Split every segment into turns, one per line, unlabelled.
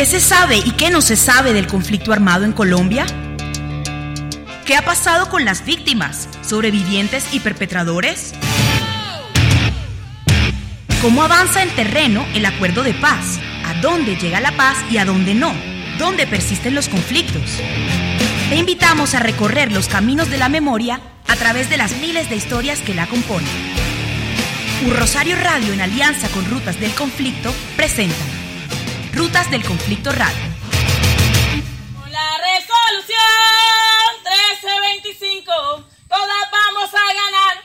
¿Qué se sabe y qué no se sabe del conflicto armado en Colombia? ¿Qué ha pasado con las víctimas, sobrevivientes y perpetradores? ¿Cómo avanza en terreno el acuerdo de paz? ¿A dónde llega la paz y a dónde no? ¿Dónde persisten los conflictos? Te invitamos a recorrer los caminos de la memoria a través de las miles de historias que la componen. Un Rosario Radio en alianza con Rutas del Conflicto presenta Rutas del Conflicto Radio.
Con la resolución 1325, todas vamos a ganar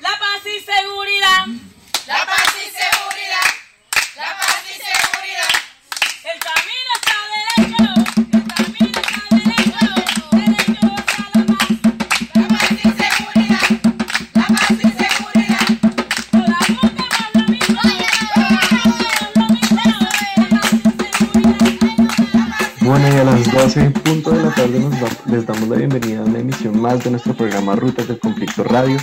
la paz y seguridad.
La paz y seguridad. La paz y seguridad.
El camino está
12 en punto de la tarde nos da- les damos la bienvenida a una emisión más de nuestro programa Rutas del Conflicto Radio.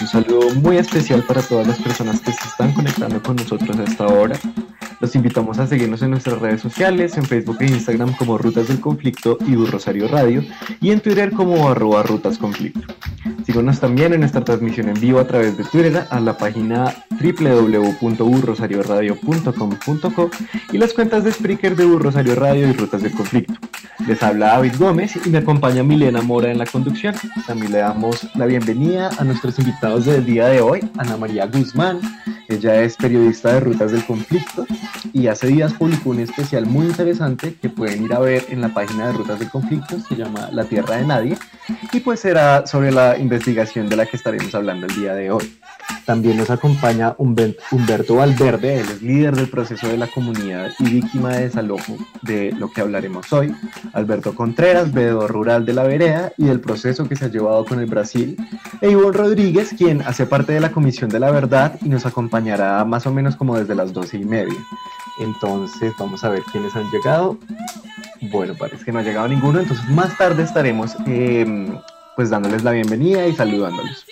Un saludo muy especial para todas las personas que se están conectando con nosotros a esta hora. Los invitamos a seguirnos en nuestras redes sociales, en Facebook e Instagram como Rutas del Conflicto y Rosario Radio, y en Twitter como arroba Rutas Conflicto. Síguenos también en nuestra transmisión en vivo a través de Twitter a la página www.urrosarioradio.com.co y las cuentas de Spreaker de U Rosario Radio y Rutas del Conflicto. Les habla David Gómez y me acompaña Milena Mora en la conducción. También le damos la bienvenida a nuestros invitados del día de hoy, Ana María Guzmán. Ella es periodista de Rutas del Conflicto y hace días publicó un especial muy interesante que pueden ir a ver en la página de Rutas del Conflicto, se llama La Tierra de Nadie, y pues será sobre la investigación de la que estaremos hablando el día de hoy. También nos acompaña Humber- Humberto Valverde, él es líder del proceso de la comunidad y víctima de desalojo de lo que hablaremos hoy. Alberto Contreras, veedor rural de la vereda y del proceso que se ha llevado con el Brasil. E Ivonne Rodríguez, quien hace parte de la Comisión de la Verdad y nos acompañará más o menos como desde las doce y media. Entonces vamos a ver quiénes han llegado. Bueno, parece que no ha llegado ninguno, entonces más tarde estaremos eh, pues dándoles la bienvenida y saludándolos.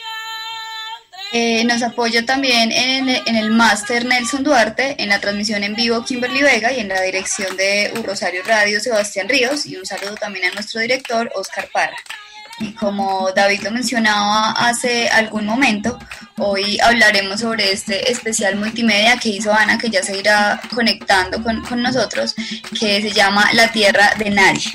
Eh, nos apoya también en en el máster Nelson Duarte, en la transmisión en vivo Kimberly Vega y en la dirección de U Rosario Radio Sebastián Ríos y un saludo también a nuestro director Oscar Parra. Y como David lo mencionaba hace algún momento, hoy hablaremos sobre este especial multimedia que hizo Ana, que ya se irá conectando con, con nosotros, que se llama La Tierra de Nadie.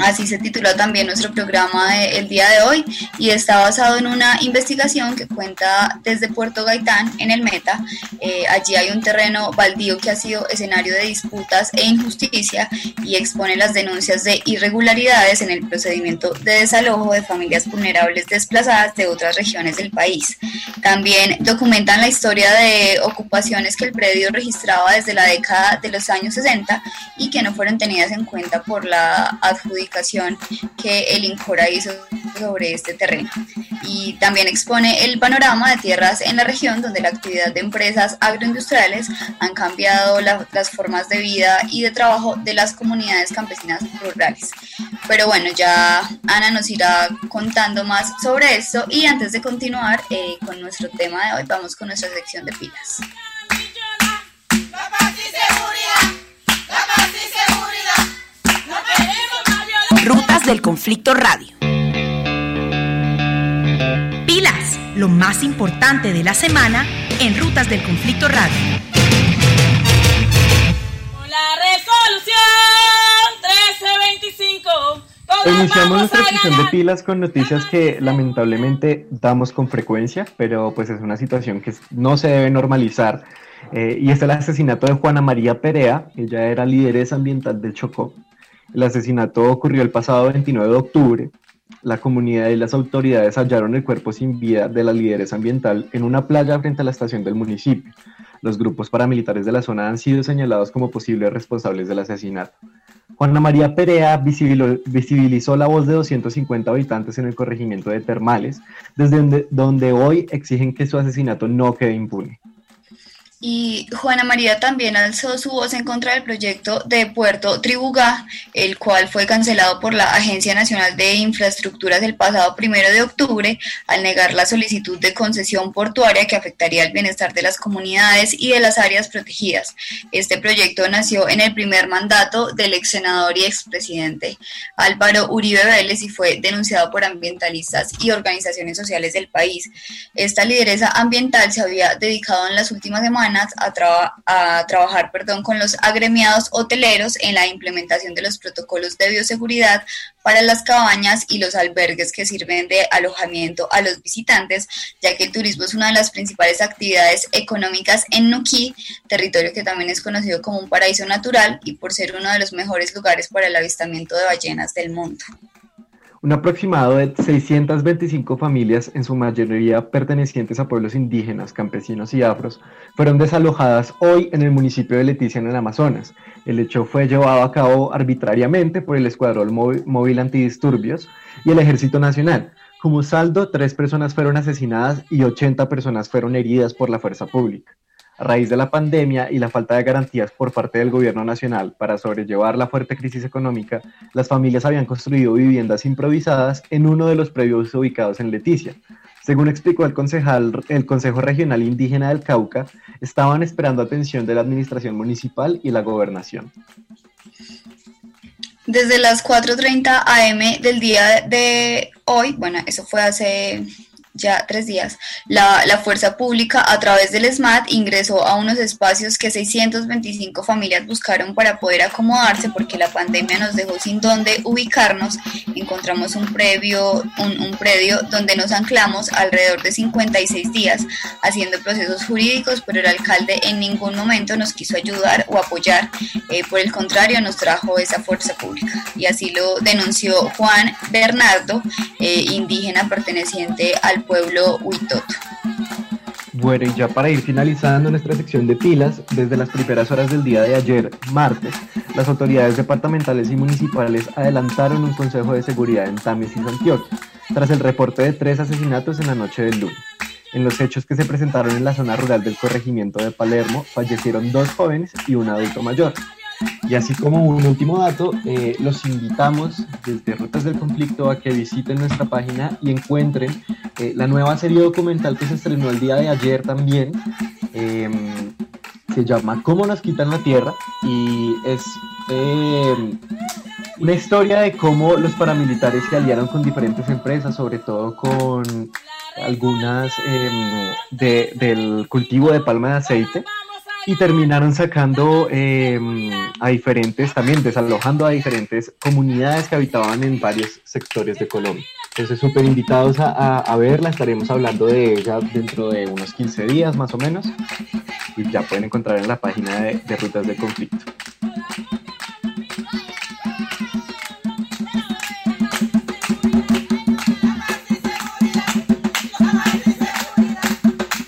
Así se tituló también nuestro programa de- el día de hoy y está basado en una investigación que cuenta desde Puerto Gaitán en el Meta. Eh, allí hay un terreno baldío que ha sido escenario de disputas e injusticia y expone las denuncias de irregularidades en el procedimiento de desalojo de familias vulnerables desplazadas de otras regiones del país. También documentan la historia de ocupaciones que el predio registraba desde la década de los años 60 y que no fueron tenidas en cuenta por la adjudicación que el INCORA hizo sobre este terreno. Y también expone el panorama de tierras en la región donde la actividad de empresas agroindustriales han cambiado la- las formas de vida y de trabajo de las comunidades campesinas rurales. Pero bueno, ya Ana nos irá contando más sobre esto y antes de continuar eh, con nuestro tema de hoy, vamos con nuestra sección de pilas.
Seguridad.
del Conflicto Radio. Pilas, lo más importante de la semana en Rutas del Conflicto Radio.
Con la resolución 1325.
Iniciamos nuestra sesión de pilas con noticias que lamentablemente damos con frecuencia, pero pues es una situación que no se debe normalizar. Eh, y es el asesinato de Juana María Perea, ella era lideresa ambiental del Chocó. El asesinato ocurrió el pasado 29 de octubre. La comunidad y las autoridades hallaron el cuerpo sin vida de la lideresa ambiental en una playa frente a la estación del municipio. Los grupos paramilitares de la zona han sido señalados como posibles responsables del asesinato. Juana María Perea visibilizó la voz de 250 habitantes en el corregimiento de Termales, desde donde, donde hoy exigen que su asesinato no quede impune.
Y Juana María también alzó su voz en contra del proyecto de Puerto Tribugá, el cual fue cancelado por la Agencia Nacional de Infraestructuras el pasado primero de octubre, al negar la solicitud de concesión portuaria que afectaría el bienestar de las comunidades y de las áreas protegidas. Este proyecto nació en el primer mandato del ex senador y expresidente Álvaro Uribe Vélez y fue denunciado por ambientalistas y organizaciones sociales del país. Esta lideresa ambiental se había dedicado en las últimas semanas a, traba- a trabajar perdón, con los agremiados hoteleros en la implementación de los protocolos de bioseguridad para las cabañas y los albergues que sirven de alojamiento a los visitantes, ya que el turismo es una de las principales actividades económicas en Nuquí, territorio que también es conocido como un paraíso natural y por ser uno de los mejores lugares para el avistamiento de ballenas del mundo.
Un aproximado de 625 familias, en su mayoría pertenecientes a pueblos indígenas, campesinos y afros, fueron desalojadas hoy en el municipio de Leticia, en el Amazonas. El hecho fue llevado a cabo arbitrariamente por el Escuadrón Móvil, Antidisturbios y el Ejército Nacional. Como saldo, tres personas fueron asesinadas y 80 personas fueron heridas por la fuerza pública. A raíz de la pandemia y la falta de garantías por parte del gobierno nacional para sobrellevar la fuerte crisis económica, las familias habían construido viviendas improvisadas en uno de los predios ubicados en Leticia. Según explicó el concejal, el Consejo Regional Indígena del Cauca, estaban esperando atención de la administración municipal y la gobernación.
Desde las 4.30 am del día de hoy, bueno, eso fue hace ya tres días, la, la fuerza pública a través del SMAT ingresó a unos espacios que 625 familias buscaron para poder acomodarse porque la pandemia nos dejó sin dónde ubicarnos. Encontramos un, previo, un, un predio donde nos anclamos alrededor de 56 días haciendo procesos jurídicos, pero el alcalde en ningún momento nos quiso ayudar o apoyar. Eh, por el contrario, nos trajo esa fuerza pública. Y así lo denunció Juan Bernardo, eh, indígena perteneciente al pueblo Huitoto.
Bueno, y ya para ir finalizando nuestra sección de pilas, desde las primeras horas del día de ayer, martes, las autoridades departamentales y municipales adelantaron un consejo de seguridad en Tames y Antioquia, tras el reporte de tres asesinatos en la noche del lunes. En los hechos que se presentaron en la zona rural del corregimiento de Palermo, fallecieron dos jóvenes y un adulto mayor. Y así como un último dato, eh, los invitamos desde Rutas del Conflicto a que visiten nuestra página y encuentren eh, la nueva serie documental que se estrenó el día de ayer también. eh, se llama ¿Cómo nos quitan la tierra? Y es eh, una historia de cómo los paramilitares se aliaron con diferentes empresas, sobre todo con algunas de- del cultivo de palma de aceite y terminaron sacando eh, a diferentes, también desalojando a diferentes comunidades que habitaban en varios sectores de Colombia. Entonces, súper invitados a, a- a verla, estaremos hablando de ella dentro de unos 15 días más o menos, y ya pueden encontrar en la página de, de Rutas de Conflicto.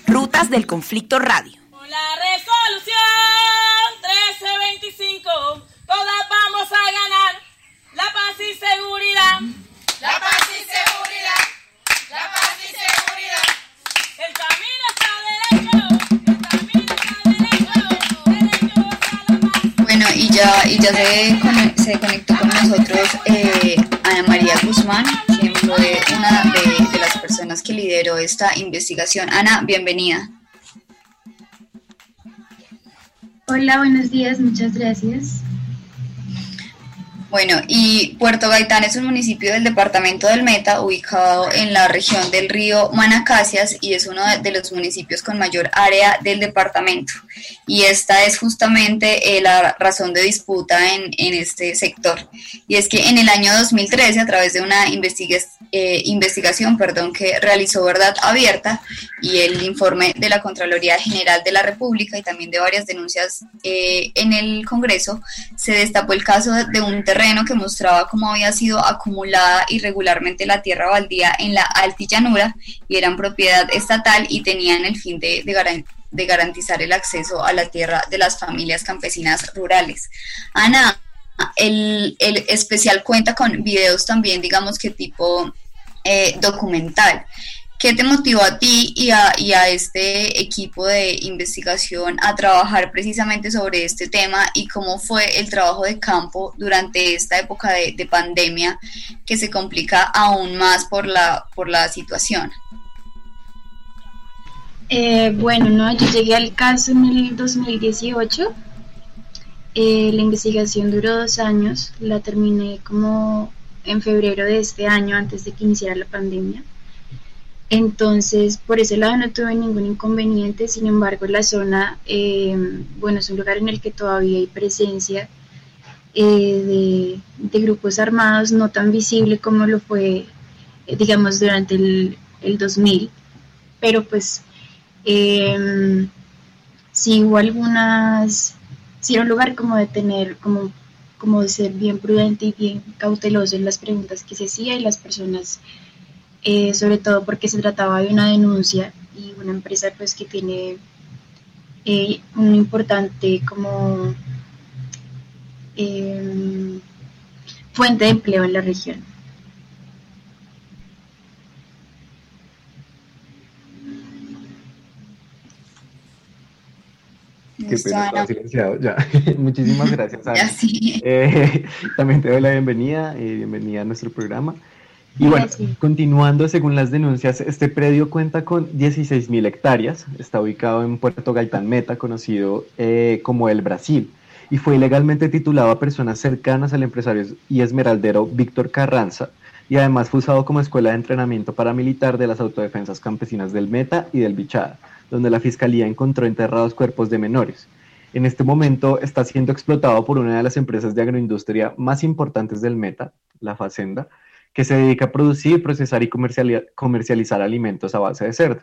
Rutas del Conflicto Radio.
Resolución 1325, todas vamos a ganar la paz y seguridad.
La paz y seguridad. La paz y seguridad.
El camino está derecho, el camino está derecho.
Bueno, y ya, y ya se, se conectó con nosotros eh, Ana María Guzmán, quien fue una de, de las personas que lideró esta investigación. Ana, bienvenida.
Hola, buenos días, muchas gracias.
Bueno, y Puerto Gaitán es un municipio del departamento del Meta, ubicado en la región del río Manacacias y es uno de los municipios con mayor área del departamento. Y esta es justamente eh, la razón de disputa en, en, este sector. Y es que en el año 2013, a través de una investiga eh, investigación perdón, que realizó Verdad Abierta y el informe de la Contraloría General de la República y también de varias denuncias eh, en el Congreso, se destapó el caso de un terreno que mostraba cómo había sido acumulada irregularmente la tierra baldía en la altillanura y eran propiedad estatal y tenían el fin de, de, de garantizar el acceso a la tierra de las familias campesinas rurales. Ana, el, el especial cuenta con videos también, digamos que tipo eh, documental. ¿Qué te motivó a ti y a, este equipo de investigación a trabajar precisamente sobre este tema y cómo fue el trabajo de campo durante esta época de, de pandemia que se complica aún más por la, por la situación?
Eh, bueno, no, yo llegué al caso en el 2018. Eh, la investigación duró dos años, la terminé como en febrero de este año, antes de que iniciara la pandemia. Entonces, por ese lado no tuve ningún inconveniente, sin embargo, la zona, eh, bueno, es un lugar en el que todavía hay presencia eh, de, grupos armados, no tan visible como lo fue, eh, digamos, durante el, el, 2000, pero pues eh, sí hubo algunas, sí era un lugar como de tener, como, como de ser bien prudente y bien cauteloso en las preguntas que se hacía y las personas eh, sobre todo porque se trataba de una denuncia y una empresa pues que tiene eh, un importante como eh, fuente de empleo en la región.
Qué pena, estaba silenciado ya. Muchísimas gracias, Ana.
Ya, sí.
eh, también te doy la bienvenida, eh, bienvenida a nuestro programa. Y bueno, continuando, según las denuncias, este predio cuenta con 16.000 hectáreas, está ubicado en Puerto Gaitán Meta, conocido eh, como el Brasil, y fue ilegalmente titulado a personas cercanas al empresario y esmeraldero Víctor Carranza, y además fue usado como escuela de entrenamiento paramilitar de las autodefensas campesinas del Meta y del Bichada, donde la fiscalía encontró enterrados cuerpos de menores. En este momento está siendo explotado por una de las empresas de agroindustria más importantes del Meta, la Facenda, que se dedica a producir, procesar y comercializar alimentos a base de cerdo.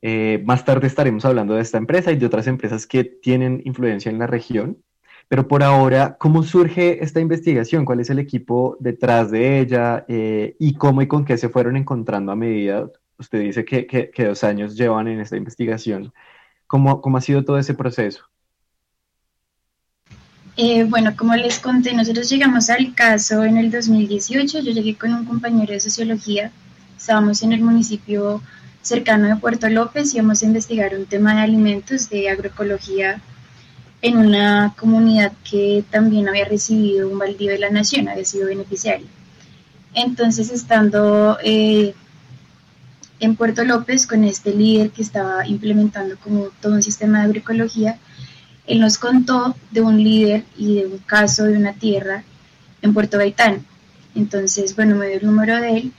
Eh, más tarde estaremos hablando de esta empresa y de otras empresas que tienen influencia en la región. Pero por ahora, ¿cómo surge esta investigación? ¿Cuál es el equipo detrás de ella? Eh, ¿Y cómo y con qué se fueron encontrando a medida? Usted dice que, que, que dos años llevan en esta investigación. ¿Cómo, ¿Cómo ha sido todo ese proceso?
Eh, bueno, como les conté, nosotros llegamos al caso en el 2018. Yo llegué con un compañero de sociología. Estábamos en el municipio cercano de Puerto López y íbamos a investigar un tema de alimentos, de agroecología, en una comunidad que también había recibido un baldío de la nación, había sido beneficiario. Entonces, estando eh, en Puerto López con este líder que estaba implementando como todo un sistema de agroecología, él nos contó de un líder y de un caso de una tierra en Puerto Gaitán. Entonces, bueno, me dio el número de él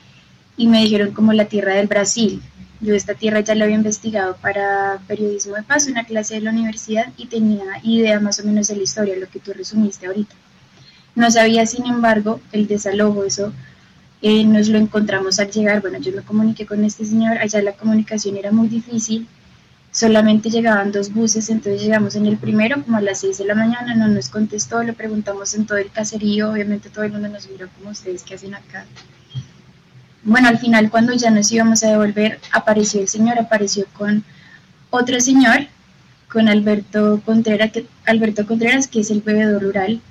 y me dijeron como la tierra del Brasil. Yo esta tierra ya la había investigado para periodismo de paso, una clase de la universidad, y tenía idea más o menos de la historia, lo que tú resumiste ahorita. No sabía, sin embargo, el desalojo, eso eh, nos lo encontramos al llegar. Bueno, yo me comuniqué con este señor, allá la comunicación era muy difícil, solamente llegaban dos buses, entonces llegamos en el primero como a las 6 de la mañana, no nos contestó, le preguntamos en todo el caserío, obviamente todo el mundo nos miró como ustedes, ¿qué hacen acá? Bueno, al final cuando ya nos íbamos a devolver, apareció el señor, apareció con otro señor, con Alberto Contreras, que, Alberto Contreras, que es el bebedor rural,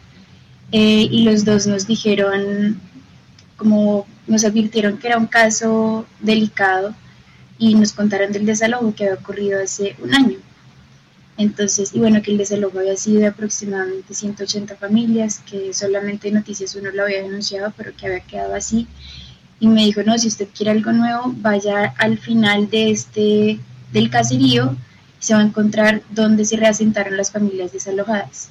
eh, y los dos nos dijeron, como nos advirtieron que era un caso delicado, y nos contaron del desalojo que había ocurrido hace un año. Entonces, y bueno, que el desalojo había sido de aproximadamente 180 familias, que solamente Noticias Uno lo había denunciado, pero que había quedado así. Y me dijo, no, si usted quiere algo nuevo, vaya al final de este, del caserío y se va a encontrar donde se reasentaron las familias desalojadas.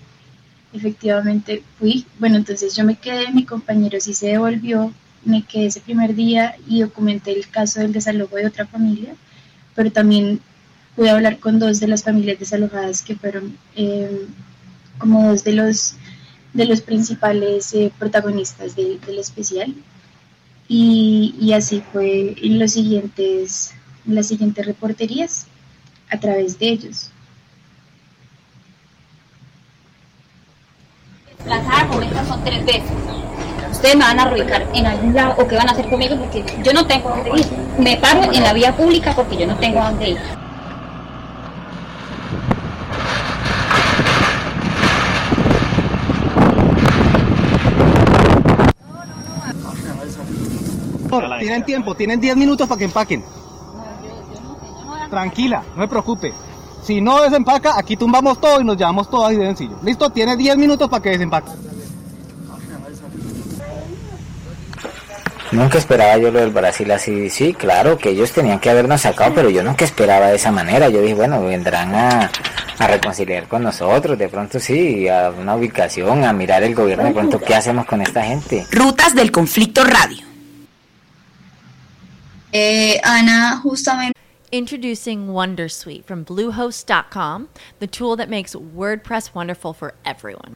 efectivamente fui. Bueno, entonces yo me quedé, mi compañero sí se devolvió, me quedé ese primer día y documenté el caso del desalojo de otra familia, pero también pude hablar con dos de las familias desalojadas que fueron eh, como dos de los, de los principales eh, protagonistas de- del especial. Y, así fue en, los siguientes, en las siguientes reporterías a través de ellos.
desplazar con estas son tres veces. Ustedes me van a reubicar en algún lado o qué van a hacer conmigo porque yo no tengo dónde ir. Me paro en la vía pública porque yo no tengo dónde ir.
Tienen tiempo, tienen 10 minutos para que empaquen. Tranquila, no se preocupe. Si no desempaca, aquí tumbamos todo y nos llevamos todo así de sencillo. Listo, tiene 10 minutos para que desempaque.
Nunca esperaba yo lo del Brasil así. Sí, claro que ellos tenían que habernos sacado, pero yo nunca esperaba de esa manera. Yo dije, bueno, vendrán a, a reconciliar con nosotros, de pronto sí, a una ubicación, a mirar el gobierno, de pronto, ¿qué hacemos con esta gente?
Rutas del Conflicto Radio.
Eh, Ana, justamente
Introducing Wondersuite from Bluehost.com, the tool that makes WordPress wonderful for everyone.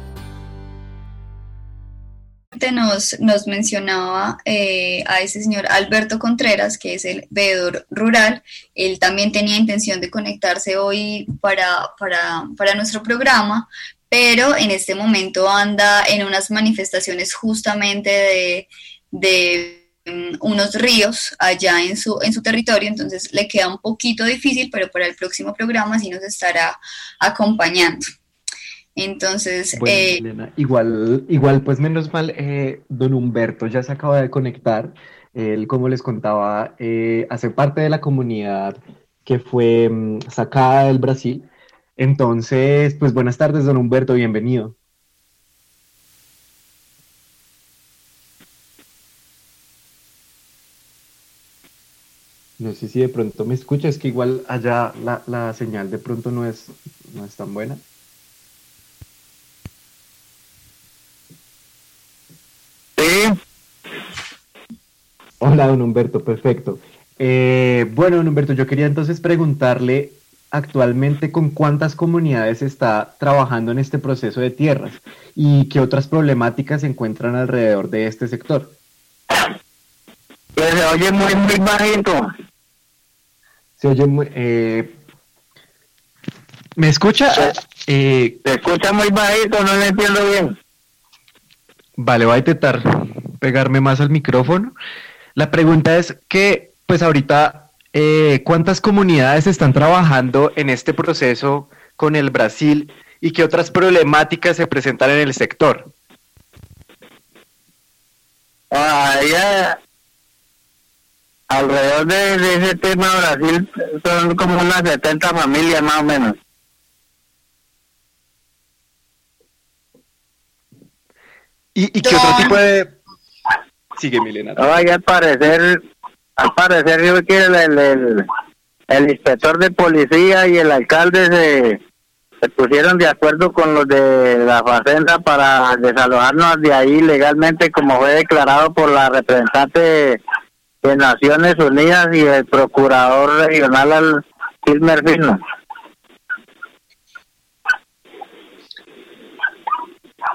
Nos, nos mencionaba eh, a ese señor Alberto Contreras, que es el veedor rural. Él también tenía intención de conectarse hoy para, para, nuestro programa, pero en este momento anda en unas manifestaciones justamente de, de um, unos ríos allá en su, en su territorio, entonces le queda un poquito difícil, pero para el próximo programa sí nos estará acompañando. Entonces,
Bueno,
eh,
Elena, igual, igual, pues menos mal, eh, don Humberto ya se acaba de conectar. Él, como les contaba, eh, hace parte de la comunidad que fue mm, sacada del Brasil. Entonces, pues buenas tardes, don Humberto, bienvenido. No sé si de pronto me escucha, es que igual allá la, la señal de pronto no es, no es tan buena. Hola, don Humberto, perfecto. Eh, bueno, don Humberto, yo quería entonces preguntarle actualmente con cuántas comunidades está trabajando en este proceso de tierras y qué otras problemáticas se encuentran alrededor de este sector.
Pues se oye muy, muy bajito.
Se oye muy... eh, ¿Me escucha? Eh,
Se escucha muy bajito, no lo entiendo bien.
Vale, voy a intentar pegarme más al micrófono. La pregunta es que, pues ahorita, eh, ¿cuántas comunidades están trabajando en este proceso con el Brasil y qué otras problemáticas se presentan en el sector?
Allá, alrededor de, de ese tema Brasil, son como unas 70 familias más o menos.
¿Y, y qué otro tipo de Sigue Milena.
Ay, al parecer, al parecer yo que el, el, el, el inspector de policía y el alcalde se, se pusieron de acuerdo con los de la Facenda para desalojarnos de ahí legalmente como fue declarado por la representante de Naciones Unidas y el procurador regional al Gilmer Fino.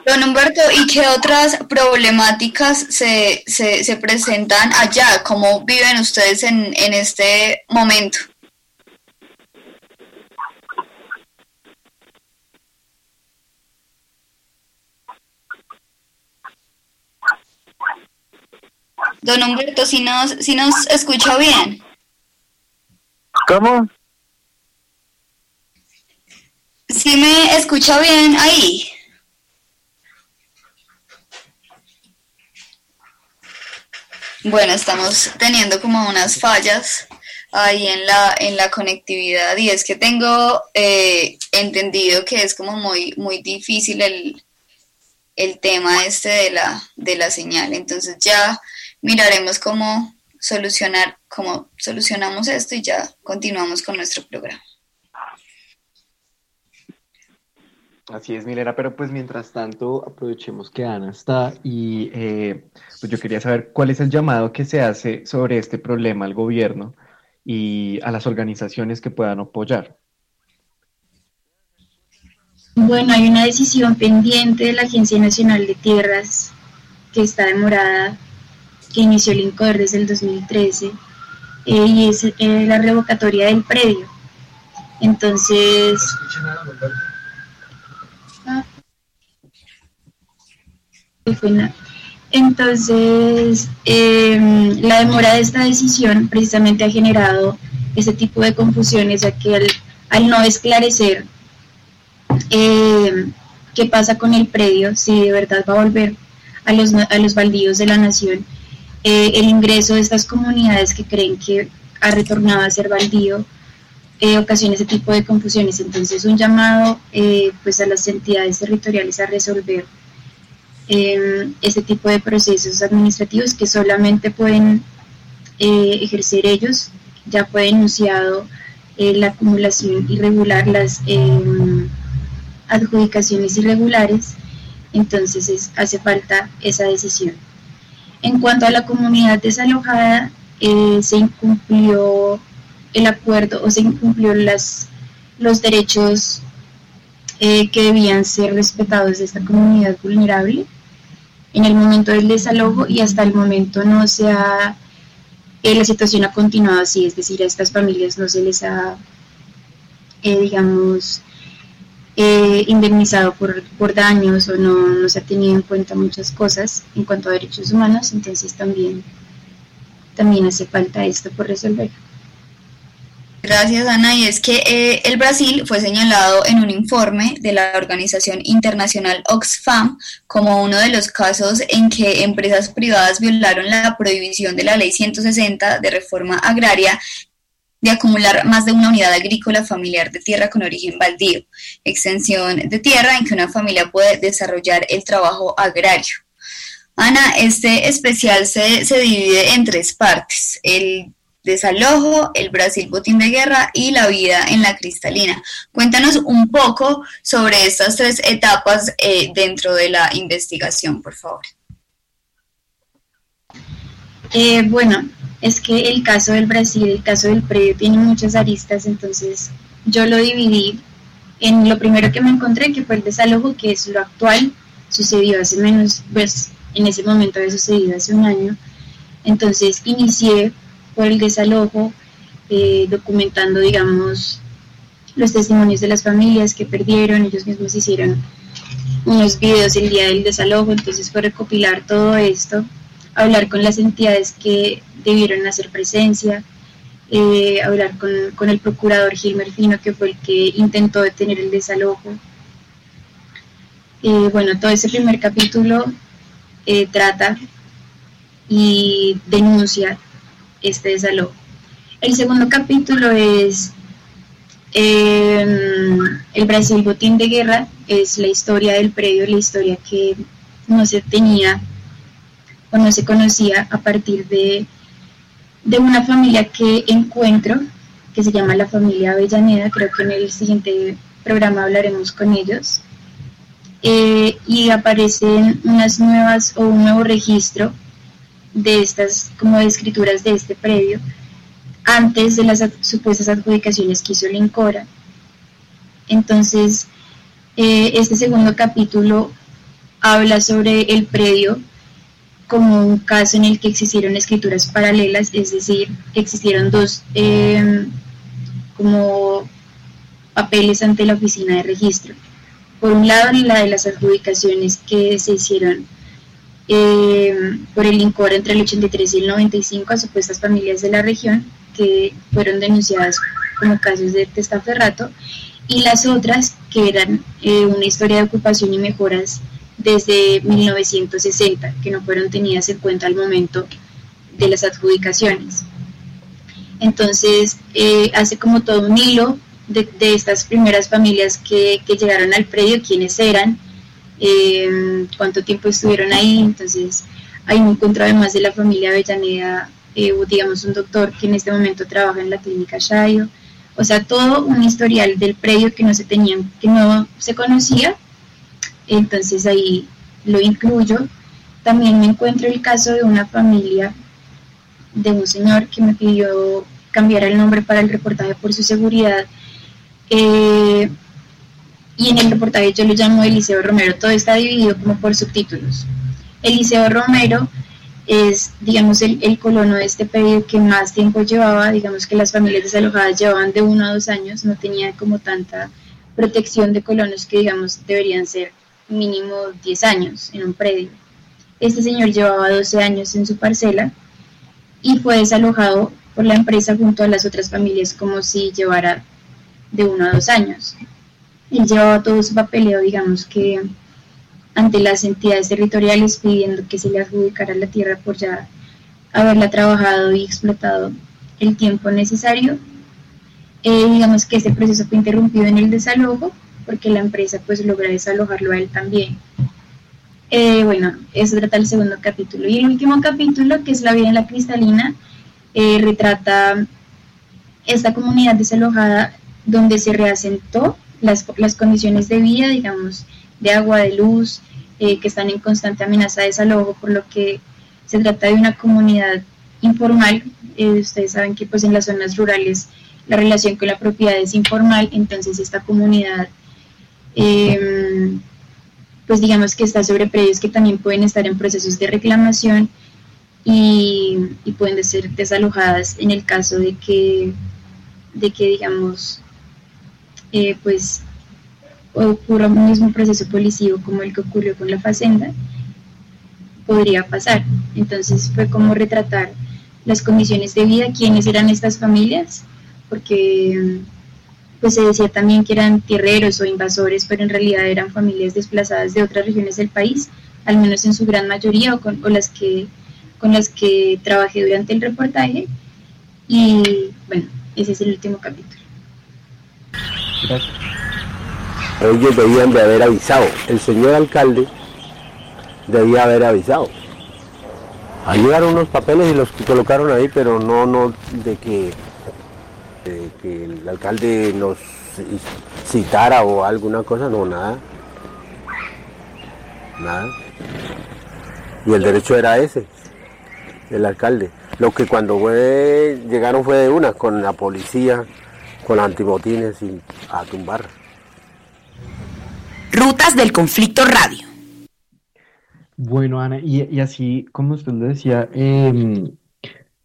Don Humberto, ¿y qué otras problemáticas se, se, se presentan allá? ¿Cómo viven ustedes en, en este momento? Don Humberto, si nos, si nos escucha bien.
¿Cómo?
Si me escucha bien ahí. Bueno, estamos teniendo como unas fallas ahí en la, en la conectividad y es que tengo eh, entendido que es como muy, muy difícil el, el tema este de la, de la señal. Entonces ya miraremos cómo solucionar, cómo solucionamos esto y ya continuamos con nuestro programa.
Así es, Milena, pero pues mientras tanto aprovechemos que Ana está y eh, pues yo quería saber cuál es el llamado que se hace sobre este problema al gobierno y a las organizaciones que puedan apoyar.
Bueno, hay una decisión pendiente de la Agencia Nacional de Tierras que está demorada, que inició el INCODER desde el 2013, eh, y es eh, la revocatoria del predio. Entonces, Entonces, eh, la demora de esta decisión precisamente ha generado ese tipo de confusiones, ya que al, al no esclarecer eh, qué pasa con el predio, si de verdad va a volver a los, a los baldíos de la nación, eh, el ingreso de estas comunidades que creen que ha retornado a ser baldío, eh, ocasiona ese tipo de confusiones. Entonces, un llamado eh, pues a las entidades territoriales a resolver eh, este tipo de procesos administrativos que solamente pueden eh, ejercer ellos. Ya fue denunciado eh, la acumulación irregular, las eh, adjudicaciones irregulares, entonces es- hace falta esa decisión. En cuanto a la comunidad desalojada, eh, se incumplió el acuerdo o se incumplió las, los derechos que debían ser respetados de esta comunidad vulnerable en el momento del desalojo y hasta el momento no se ha, eh, la situación ha continuado así, es decir, a estas familias no se les ha, eh, digamos, eh, indemnizado por, por daños o no, no se ha tenido en cuenta muchas cosas en cuanto a derechos humanos, entonces también, también hace falta esto por resolver.
Gracias, Ana. Y es que eh, el Brasil fue señalado en un informe de la organización internacional Oxfam como uno de los casos en que empresas privadas violaron la prohibición de la Ley 160 de reforma agraria de acumular más de una unidad agrícola familiar de tierra con origen baldío, extensión de tierra en que una familia puede desarrollar el trabajo agrario. Ana, este especial se, se divide en tres partes. El desalojo, el Brasil botín de guerra y la vida en la cristalina. Cuéntanos un poco sobre estas tres etapas eh, dentro de la investigación, por favor.
Eh, bueno, es que el caso del Brasil, el caso del predio tiene muchas aristas, entonces yo lo dividí en lo primero que me encontré, que fue el desalojo, que es lo actual, sucedió hace menos, pues en ese momento había sucedido hace un año. Entonces inicié por el desalojo, eh, documentando, digamos, los testimonios de las familias que perdieron, ellos mismos hicieron unos videos el día del desalojo, entonces fue recopilar todo esto, hablar con las entidades que debieron hacer presencia, eh, hablar con, con el procurador Gilmer Fino, que fue el que intentó detener el desalojo. Eh, bueno, todo ese primer capítulo trata y denuncia este desalojo. El segundo capítulo es eh, el Brasil botín de guerra, es la historia del predio, la historia que no se tenía o no se conocía a partir de, de una familia que encuentro, que se llama la familia Avellaneda, creo que en el siguiente programa hablaremos con ellos, eh, y aparecen unas nuevas o un nuevo registro de estas como de escrituras de este predio antes de las supuestas adjudicaciones que hizo el INCORA. Entonces, eh, este segundo capítulo habla sobre el predio como un caso en el que existieron escrituras paralelas, es decir, existieron dos eh, como papeles ante la oficina de registro. Por un lado, la de las adjudicaciones que se hicieron eh, por el INCOR entre el 83 y el 95 a supuestas familias de la región que fueron denunciadas como casos de testaferrato y las otras que eran eh, una historia de ocupación y mejoras desde 1960 que no fueron tenidas en cuenta al momento de las adjudicaciones. Entonces, eh, hace como todo un hilo de, de estas primeras familias que, que llegaron al predio, quiénes eran, eh, cuánto tiempo estuvieron ahí. Entonces, hay un encuentro además de la familia Avellaneda, eh, digamos, un doctor que en este momento trabaja en la clínica Shayo. O sea, todo un historial del predio que no se tenían, que no se conocía. Entonces ahí lo incluyo. También me encuentro el caso de una familia de un señor que me pidió cambiar el nombre para el reportaje por su seguridad. Eh, y en el reportaje yo lo llamo Eliseo Romero. Todo está dividido como por subtítulos. Eliseo Romero es, digamos, el, el colono de este periodo que más tiempo llevaba, digamos que las familias desalojadas llevaban de uno a dos años, no tenía como tanta protección de colonos que, digamos, deberían ser mínimo 10 años en un predio. Este señor llevaba 12 años en su parcela y fue desalojado por la empresa junto a las otras familias como si llevara de uno a dos años. Él llevaba todo su papeleo, digamos que ante las entidades territoriales pidiendo que se le adjudicara la tierra por ya haberla trabajado y explotado el tiempo necesario. Eh, digamos que este proceso fue interrumpido en el desalojo porque la empresa pues logra desalojarlo a él también. Eh, bueno, eso trata el segundo capítulo. Y el último capítulo, que es La vida en la cristalina, eh, retrata esta comunidad desalojada donde se reasentó las, las condiciones de vida, digamos, de agua, de luz, eh, que están en constante amenaza de desalojo, por lo que se trata de una comunidad informal. Eh, ustedes saben que pues en las zonas rurales la relación con la propiedad es informal, entonces esta comunidad, eh, pues digamos que está sobre predios que también pueden estar en procesos de reclamación y, y pueden ser desalojadas en el caso de que, de que digamos, pues ocurra un mismo proceso policivo como el que ocurrió con la Facenda, podría pasar. Entonces fue como retratar las condiciones de vida, quiénes eran estas familias, porque pues se decía también que eran tierreros o invasores, pero en realidad eran familias desplazadas de otras regiones del país, al menos en su gran mayoría o con, o las que con las que trabajé durante el reportaje. Y bueno, ese es el último capítulo.
Ellos debían de haber avisado. El señor alcalde debía haber avisado. Llegaron unos papeles y los colocaron ahí, pero no, no de que, de que el alcalde nos citara o alguna cosa, no, nada. Nada. Y el derecho era ese, el alcalde. Lo que cuando fue, llegaron fue de una, con la policía, con antibotines y a tumbar.
Rutas del Conflicto Radio.
Bueno, Ana, y, y así como usted lo decía, em,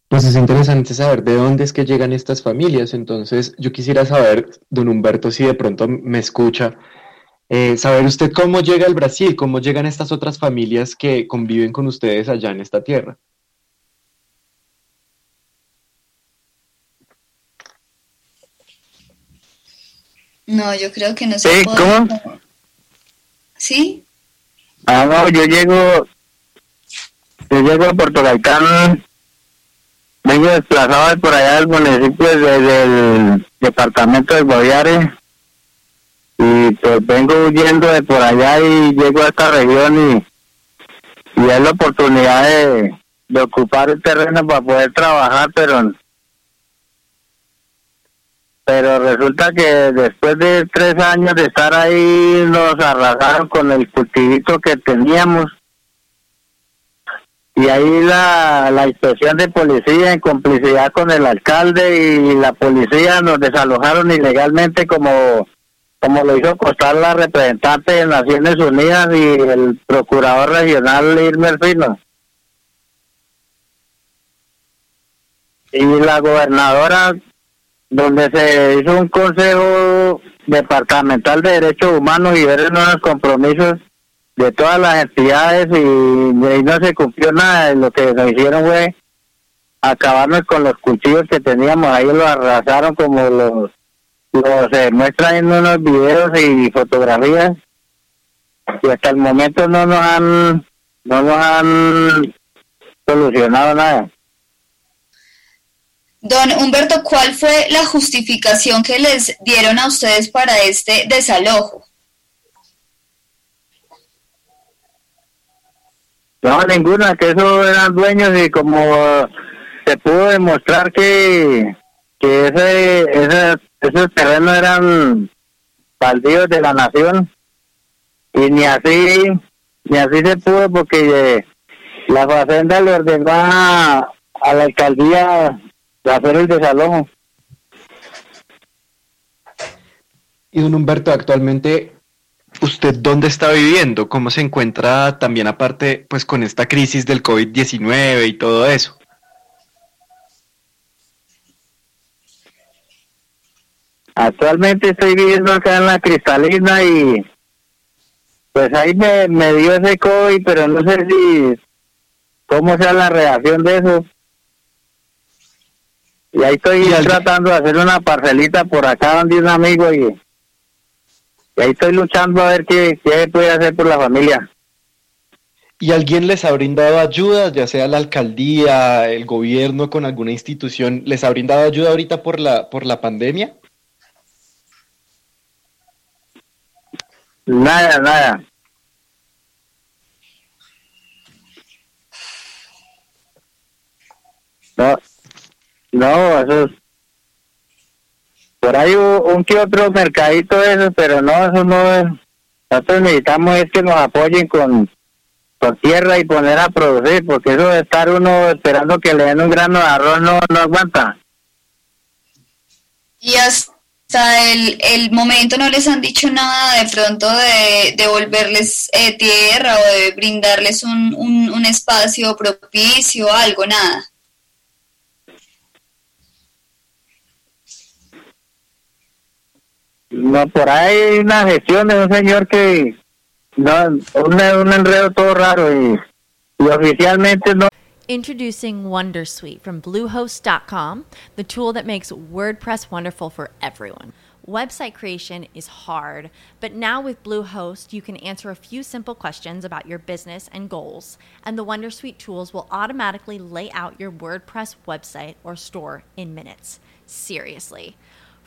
pues es interesante saber de dónde es que llegan estas familias. Entonces, yo quisiera saber, don Humberto, si de pronto me escucha, eh, saber usted cómo llega al Brasil, cómo llegan estas otras familias que conviven con ustedes allá en esta tierra.
No, yo creo que no se
Sí,
puede.
¿cómo?
¿Sí?
Ah, no, yo llego, yo llego a Puerto Gaitán, vengo desplazado de por allá del municipio de- del departamento de Guaviare y pues vengo huyendo de por allá y llego a esta región y, y es la oportunidad de, de ocupar el terreno para poder trabajar, pero pero resulta que después de tres años de estar ahí nos arrasaron con el cultivito que teníamos y ahí la, la inspección de policía en complicidad con el alcalde y la policía nos desalojaron ilegalmente como como lo hizo costar la representante de Naciones Unidas y el procurador regional Irmer Fino. Y la gobernadora, donde se hizo un consejo departamental de derechos humanos y ver unos compromisos de todas las entidades y, y no se cumplió nada. Lo que nos hicieron fue acabarnos con los cuchillos que teníamos. Ahí, lo arrasaron como los lo se muestra en unos videos y fotografías. Y hasta el momento no nos han no nos han solucionado nada
Don Humberto, ¿cuál fue la justificación que les dieron a ustedes para este desalojo?
no ninguna que esos eran dueños y como se pudo demostrar que que ese ese esos terrenos eran baldíos de la nación y ni así ni así se pudo porque eh, la facenda le ordenó a la alcaldía de hacer el desalojo
Y don Humberto, actualmente, ¿usted dónde está viviendo? ¿Cómo se encuentra también aparte, pues con esta crisis del COVID-19 y todo eso?
Actualmente estoy viviendo acá en la Cristalina y pues ahí me, me dio ese COVID, pero no sé si cómo sea la reacción de eso. Y ahí estoy tratando de hacer una parcelita por acá donde un amigo y, y ahí estoy luchando a ver qué, qué puede hacer por la familia.
¿Y alguien les ha brindado ayuda, ya sea la alcaldía, el gobierno con alguna institución, les ha brindado ayuda ahorita por la, por la pandemia?
Nada, nada. No, no, eso es... Por ahí un, que otro mercadito eso, pero no, eso no es... Nosotros necesitamos es que nos apoyen con, con tierra y poner a producir, porque eso de estar uno esperando que le den un grano de arroz no, no aguanta.
Y hasta el, el momento no les han dicho nada de pronto de devolverles eh, tierra o de brindarles un, un, un espacio propicio, algo, nada.
No, por ahí una gestión de un señor que... No, un, un enredo todo raro y, y oficialmente no...
Introducing Wondersuite from Bluehost.com, the tool that makes WordPress wonderful for everyone. Website creation is hard, but now with Bluehost, you can answer a few simple questions about your business and goals, and the Wondersuite tools will automatically lay out your WordPress website or store in minutes. Seriously.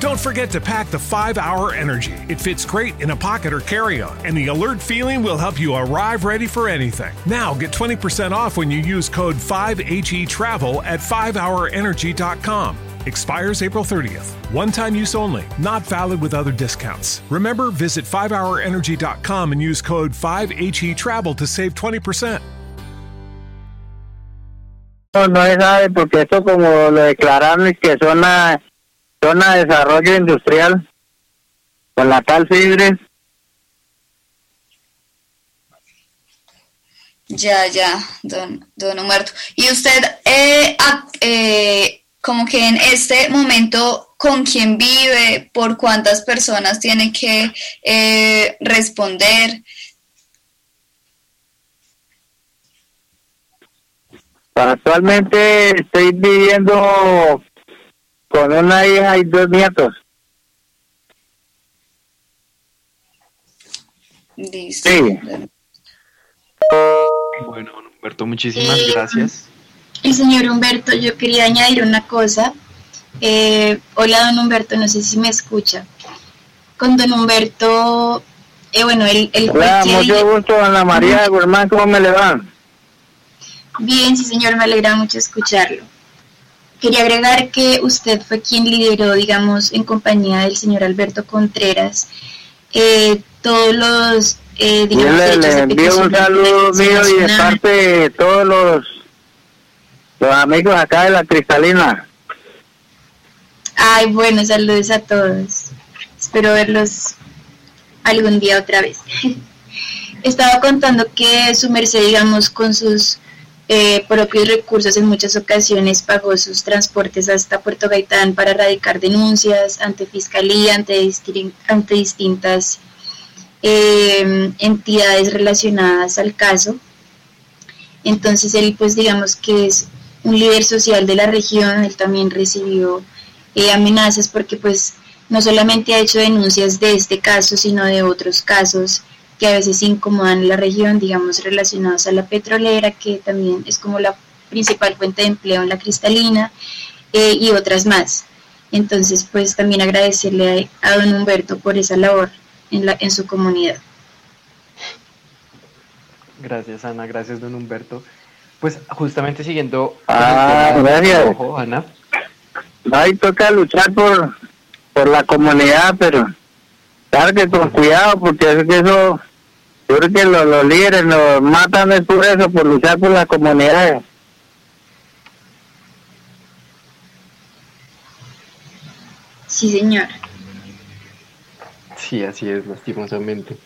Don't forget to pack the 5 Hour Energy. It fits great in a pocket or carry on, and the alert feeling will help you arrive ready for anything. Now get 20% off when you use code 5HE Travel at 5hourenergy.com. Expires April 30th. One time use only, not valid with other discounts. Remember, visit 5hourenergy.com and use code 5HE Travel to save 20%.
No, no se sabe porque esto como lo declararon es que zona, Zona de Desarrollo Industrial, con la tal Cidres.
Ya, ya, don, don Humberto. ¿Y usted, eh, ah, eh, como que en este momento, con quién vive, por cuántas personas tiene que eh, responder?
Actualmente estoy viviendo con una hija y dos nietos.
Listo.
Sí.
Bueno, don Humberto, muchísimas
Eh,
gracias.
El señor Humberto, yo quería añadir una cosa. Eh, hola, don Humberto, no sé si me escucha. Con don Humberto, eh, bueno, él fue
Hola, mucho gusto, Ana María Guzmán, ¿cómo me le va?
Bien, sí, señor, me alegra mucho escucharlo. Quería agregar que usted fue quien lideró, digamos, en compañía del señor Alberto Contreras, eh, todos los, eh,
Yo
digamos,
le,
derechos
le
de
envío un saludo mío y de parte de todos los, los amigos acá de la Cristalina.
Ay, bueno, saludos a todos. Espero verlos algún día otra vez. Estaba contando que su merced, digamos, con sus eh, propios recursos en muchas ocasiones pagó sus transportes hasta Puerto Gaitán para radicar denuncias ante fiscalía, ante, distin- ante distintas eh, entidades relacionadas al caso. Entonces él, pues digamos que es un líder social de la región, él también recibió eh, amenazas porque pues no solamente ha hecho denuncias de este caso, sino de otros casos que a veces incomodan la región, digamos, relacionados a la petrolera, que también es como la principal fuente de empleo en la cristalina, eh, y otras más. Entonces, pues también agradecerle a, a don Humberto por esa labor en, la, en su comunidad.
Gracias, Ana. Gracias, don Humberto. Pues justamente siguiendo.
Ah, gracias.
ojo, Ana.
Ahí toca luchar por, por la comunidad, pero claro que con cuidado, porque es que eso, yo creo que los, los líderes nos matan es por eso, por luchar por la comunidad.
Sí, señor.
Sí, así es, lastimosamente.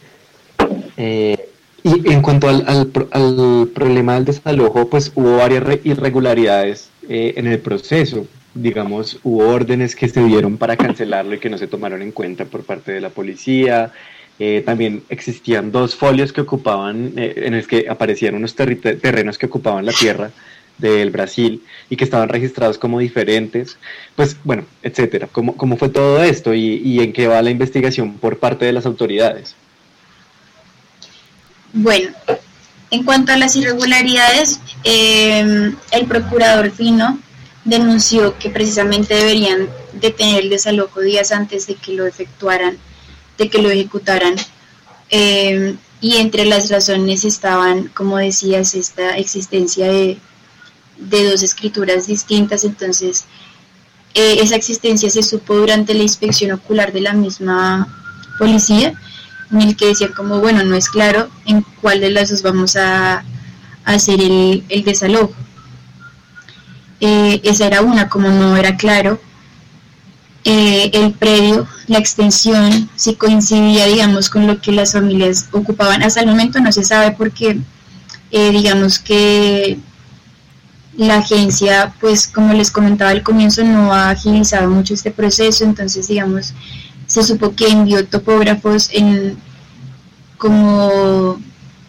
Eh, y en cuanto al, al, pro- al problema del desalojo, pues hubo varias re- irregularidades eh, en el proceso. Digamos, hubo órdenes que se dieron para cancelarlo y que no se tomaron en cuenta por parte de la policía. Eh, también existían dos folios que ocupaban, eh, en los que aparecían unos terrenos que ocupaban la tierra del Brasil y que estaban registrados como diferentes, pues bueno, etcétera. ¿Cómo, cómo fue todo esto y, y en qué va la investigación por parte de las autoridades?
Bueno, en cuanto a las irregularidades, eh, el procurador Fino denunció que precisamente deberían detener el desalojo días antes de que lo efectuaran, de que lo ejecutaran. Eh, y entre las razones estaban, como decías, esta existencia de, de dos escrituras distintas. Entonces, eh, esa existencia se supo durante la inspección ocular de la misma policía en el que decía como, bueno, no es claro en cuál de las dos vamos a, hacer el, el desalojo. Eh, esa era una, como no era claro, eh, el predio, la extensión, si coincidía, digamos, con lo que las familias ocupaban. Hasta el momento no se sabe porque, eh, digamos que la agencia, pues como les comentaba al comienzo, no ha agilizado mucho este proceso, entonces, digamos, se supo que envió topógrafos en como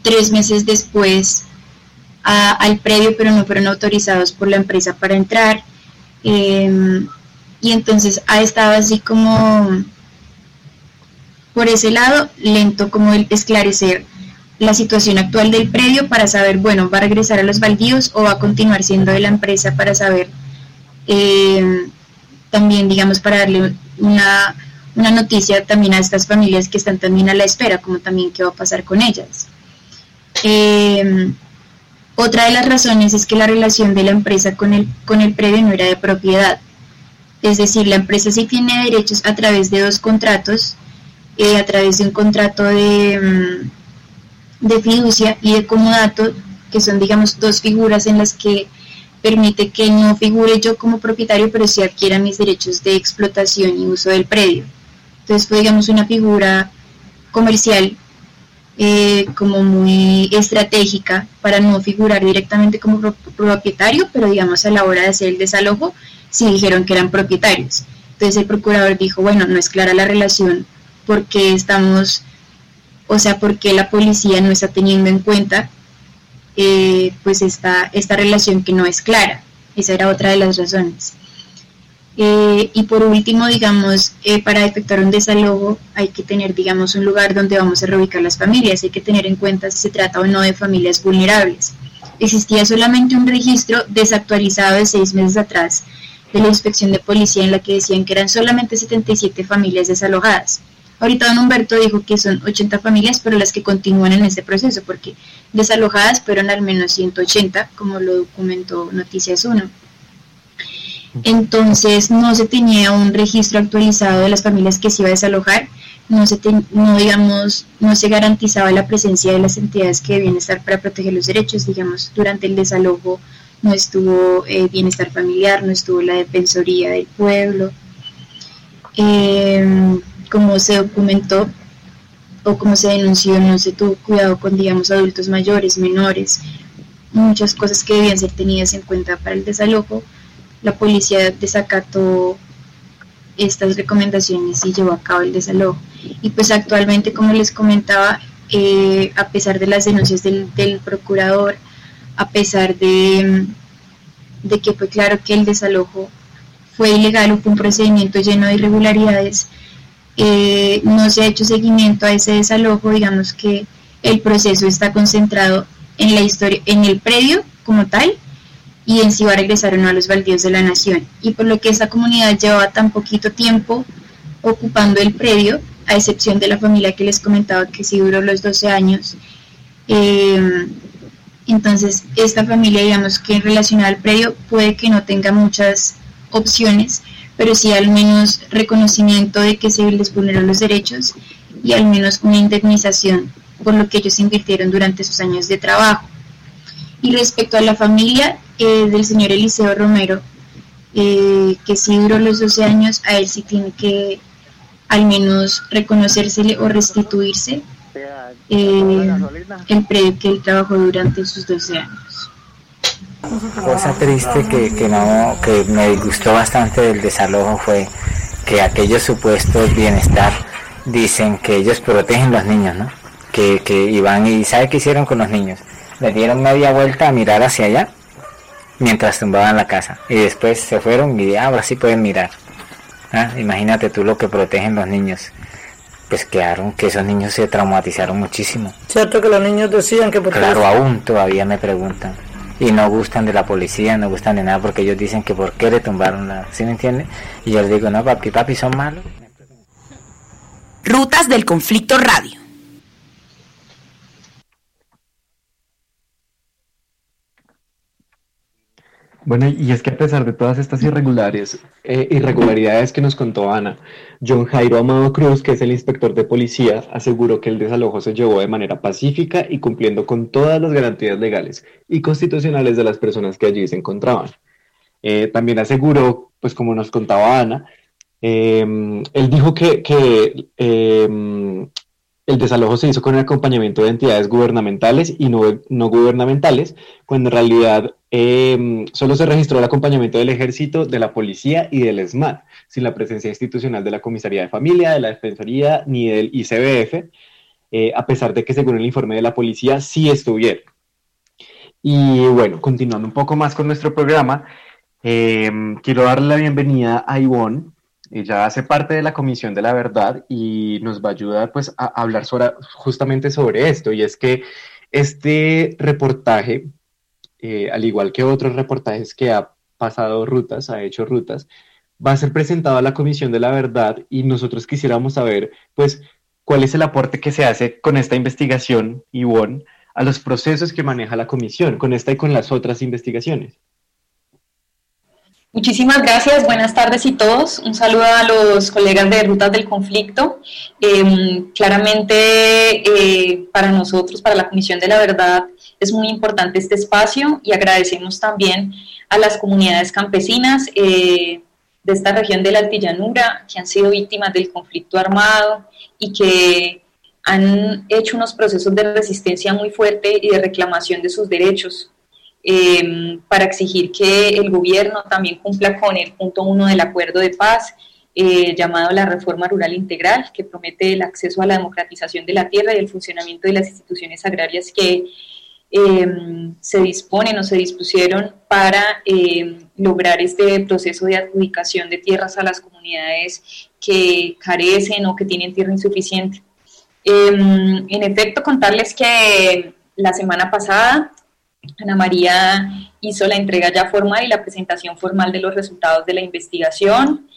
tres meses después al predio, pero no fueron autorizados por la empresa para entrar. Eh, y entonces ha estado así como por ese lado lento como el esclarecer la situación actual del predio para saber, bueno, va a regresar a los baldíos o va a continuar siendo de la empresa para saber eh, también, digamos, para darle una, una noticia también a estas familias que están también a la espera, como también qué va a pasar con ellas. Eh, otra de las razones es que la relación de la empresa con el, con el predio no era de propiedad. Es decir, la empresa sí tiene derechos a través de dos contratos, eh, a través de un contrato de, mm, de fiducia y de comodato, que son, digamos, dos figuras en las que permite que no figure yo como propietario, pero sí adquiera mis derechos de explotación y uso del predio. Entonces fue, digamos, una figura comercial eh, como muy estratégica para no figurar directamente como pro- propietario, pero digamos a la hora de hacer el desalojo, sí dijeron que eran propietarios. Entonces el procurador dijo, bueno, no es clara la relación porque estamos, o sea, porque la policía no está teniendo en cuenta eh, pues esta, esta relación que no es clara. Esa era otra de las razones. Eh, y por último, digamos, eh, para efectuar un desalojo hay que tener, digamos, un lugar donde vamos a reubicar las familias. Hay que tener en cuenta si se trata o no de familias vulnerables. Existía solamente un registro desactualizado de seis meses atrás de la inspección de policía en la que decían que eran solamente 77 familias desalojadas. Ahorita don Humberto dijo que son 80 familias, pero las que continúan en este proceso, porque desalojadas fueron al menos 180, como lo documentó Noticias 1. Entonces no se tenía un registro actualizado de las familias que se iba a desalojar, no se no digamos no se garantizaba la presencia de las entidades que debían estar para proteger los derechos, digamos durante el desalojo no estuvo eh, bienestar familiar, no estuvo la defensoría del pueblo, Eh, como se documentó o como se denunció, no se tuvo cuidado con digamos adultos mayores, menores, muchas cosas que debían ser tenidas en cuenta para el desalojo la policía desacató estas recomendaciones y llevó a cabo el desalojo. Y pues actualmente, como les comentaba, eh, a pesar de las denuncias del, del procurador, a pesar de, mm, de que fue claro que el desalojo fue ilegal o fue un procedimiento lleno de irregularidades, eh, no se ha hecho seguimiento a ese desalojo, digamos que el proceso está concentrado en la historia, en el predio como tal, y en si va a regresar o no a los baldíos de la nación. Y por lo que esta comunidad llevaba tan poquito tiempo ocupando el predio, a excepción de la familia que les comentaba que sí duró los 12 años. eh, entonces, esta familia, digamos que relación al predio, puede que no tenga muchas opciones, pero sí al menos reconocimiento de que se les vulneró los derechos y al menos una indemnización por lo que ellos invirtieron durante sus años de trabajo. Y respecto a la familia eh, del señor Eliseo Romero, eh, que sí duró los 12 años, a él sí tiene que al menos reconocérsele o restituirse eh, el predio que él trabajó durante sus 12 años.
Cosa triste que, que no, que me disgustó bastante del desalojo fue que aquellos supuestos bienestar dicen que ellos protegen los niños, ¿no? Que, que iban y ¿sabe qué hicieron con los niños? Les dieron media vuelta a mirar hacia allá mientras tumbaban la casa y después se fueron y ahora sí pueden mirar. Ah, Imagínate tú lo que protegen los niños. Pues quedaron que esos niños se traumatizaron muchísimo.
Cierto que los niños decían que porque
Claro, aún todavía me preguntan. Y no gustan de la policía, no gustan de nada porque ellos dicen que por qué le tumbaron la... ¿Sí me entiende? Y yo les digo, no, papi, papi, son malos.
Rutas del Conflicto Radio.
Bueno, y es que a pesar de todas estas irregulares, eh, irregularidades que nos contó Ana, John Jairo Amado Cruz, que es el inspector de policía, aseguró que el desalojo se llevó de manera pacífica y cumpliendo con todas las garantías legales y constitucionales de las personas que allí se encontraban. Eh, también aseguró, pues como nos contaba Ana, eh, él dijo que, que eh, el desalojo se hizo con el acompañamiento de entidades gubernamentales y no, no gubernamentales, cuando en realidad eh, solo se registró el acompañamiento del ejército, de la policía y del ESMAD, sin la presencia institucional de la Comisaría de Familia, de la Defensoría ni del ICBF, eh, a pesar de que según el informe de la policía sí estuvieron. Y bueno, continuando un poco más con nuestro programa, eh, quiero darle la bienvenida a Ivonne. Ella hace parte de la Comisión de la Verdad y nos va a ayudar pues a hablar sobre, justamente sobre esto. Y es que este reportaje, eh, al igual que otros reportajes que ha pasado rutas, ha hecho rutas, va a ser presentado a la Comisión de la Verdad y nosotros quisiéramos saber pues cuál es el aporte que se hace con esta investigación, Ivonne, a los procesos que maneja la Comisión, con esta y con las otras investigaciones.
Muchísimas gracias, buenas tardes y todos. Un saludo a los colegas de Rutas del Conflicto. Eh, claramente eh, para nosotros, para la Comisión de la Verdad, es muy importante este espacio y agradecemos también a las comunidades campesinas eh, de esta región de la Altillanura que han sido víctimas del conflicto armado y que han hecho unos procesos de resistencia muy fuerte y de reclamación de sus derechos eh, para exigir que el gobierno también cumpla con el punto uno del acuerdo de paz eh, llamado la Reforma Rural Integral, que promete el acceso a la democratización de la tierra y el funcionamiento de las instituciones agrarias que eh, se disponen o se dispusieron para eh, lograr este proceso de adjudicación de tierras a las comunidades que carecen o que tienen tierra insuficiente. En efecto, contarles que la semana pasada Ana María hizo la entrega ya formal y la presentación formal de los resultados de la investigación.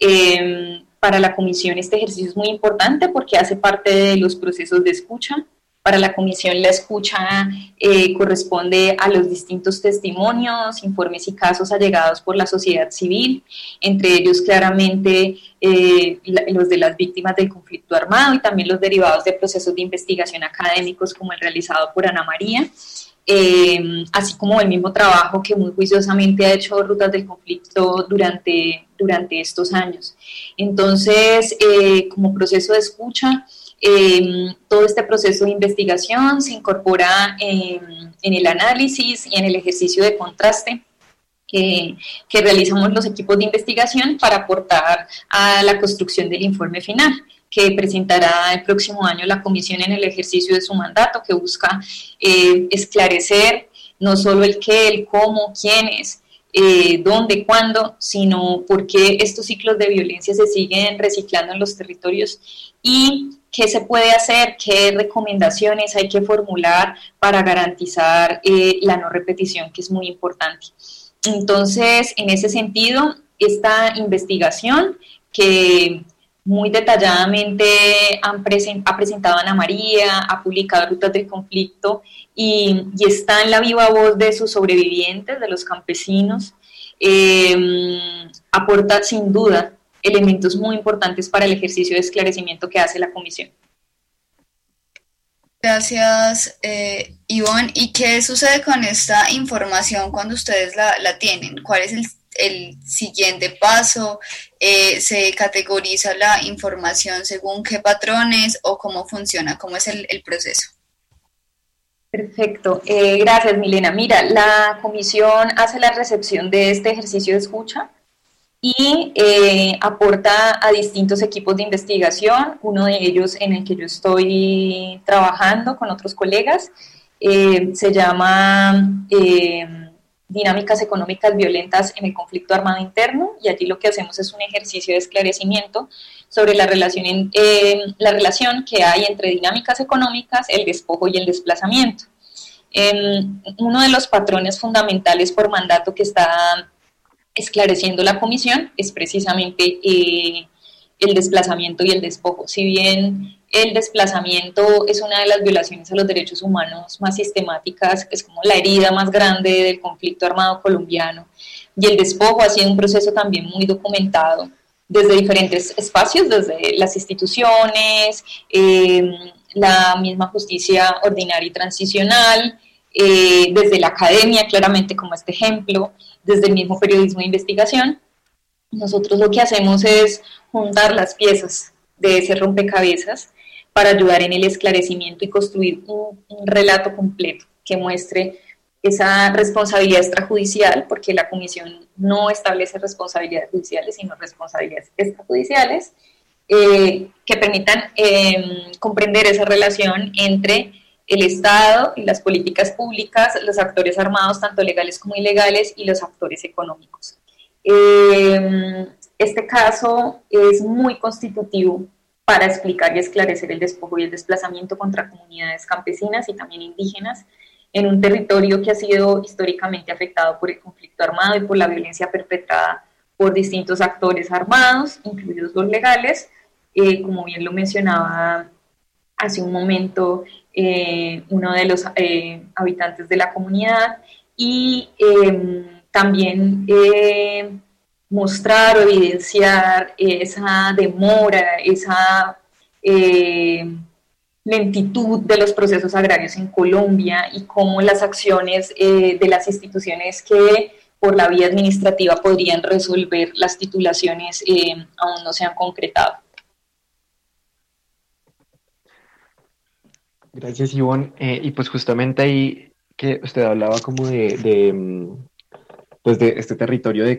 Eh, para la comisión este ejercicio es muy importante porque hace parte de los procesos de escucha. Para la comisión la escucha eh, corresponde a los distintos testimonios, informes y casos allegados por la sociedad civil, entre ellos claramente eh, los de las víctimas del conflicto armado y también los derivados de procesos de investigación académicos como el realizado por Ana María. Eh, así como el mismo trabajo que muy juiciosamente ha hecho Rutas del Conflicto durante, durante estos años. Entonces, eh, como proceso de escucha, eh, todo este proceso de investigación se incorpora en, el análisis y en el ejercicio de contraste que realizamos los equipos de investigación para aportar a la construcción del informe final que presentará el próximo año la comisión en el ejercicio de su mandato, que busca eh, esclarecer no solo el qué, el cómo, quiénes, eh, dónde, cuándo, sino por qué estos ciclos de violencia se siguen reciclando en los territorios y qué se puede hacer, qué recomendaciones hay que formular para garantizar eh, la no repetición, que es muy importante. Entonces, en ese sentido, esta investigación que muy detalladamente han ha presentado Ana María, ha publicado Rutas del Conflicto y, está en la viva voz de sus sobrevivientes, de los campesinos. Em, aporta sin duda elementos muy importantes para el ejercicio de esclarecimiento que hace la comisión.
Gracias, eh, Ivonne. ¿Y qué sucede con esta información cuando ustedes la, la tienen? ¿Cuál es el el siguiente paso? Eh, ¿Se categoriza la información según qué patrones o cómo funciona? ¿Cómo es el, proceso?
Perfecto, eh, gracias Milena. Mira, la comisión hace la recepción de este ejercicio de escucha y eh, aporta a distintos equipos de investigación, uno de ellos en el que yo estoy trabajando con otros colegas, se llama dinámicas económicas violentas en el conflicto armado interno y allí lo que hacemos es un ejercicio de esclarecimiento sobre la relación, eh, la relación que hay entre dinámicas económicas, el despojo y el desplazamiento. uno de los patrones fundamentales por mandato que está esclareciendo la comisión es precisamente eh, el desplazamiento y el despojo. Si bien el desplazamiento es una de las violaciones a los derechos humanos más sistemáticas, es como la herida más grande del conflicto armado colombiano. Y el despojo ha sido un proceso también muy documentado desde diferentes espacios, desde las instituciones, eh, la misma justicia ordinaria y transicional, eh, desde la academia, claramente como este ejemplo, desde el mismo periodismo de investigación. Nosotros lo que hacemos es juntar las piezas de ese rompecabezas para ayudar en el esclarecimiento y construir un, relato completo que muestre esa responsabilidad extrajudicial, porque la comisión no establece responsabilidades judiciales, sino responsabilidades extrajudiciales, eh, que permitan em, comprender esa relación entre el Estado y las políticas públicas, los actores armados, tanto legales como ilegales, y los actores económicos. Em, este caso es muy constitutivo para explicar y esclarecer el despojo y el desplazamiento contra comunidades campesinas y también indígenas en un territorio que ha sido históricamente afectado por el conflicto armado y por la violencia perpetrada por distintos actores armados, incluidos los legales, eh, como bien lo mencionaba hace un momento eh, uno de los eh, habitantes de la comunidad, y em, también mostrar o evidenciar esa demora, esa eh, lentitud de los procesos agrarios en Colombia y cómo las acciones eh, de las instituciones que por la vía administrativa podrían resolver las titulaciones eh, aún no se han concretado.
Gracias, Ivonne. Y pues justamente ahí que usted hablaba como de, mm, pues de este territorio de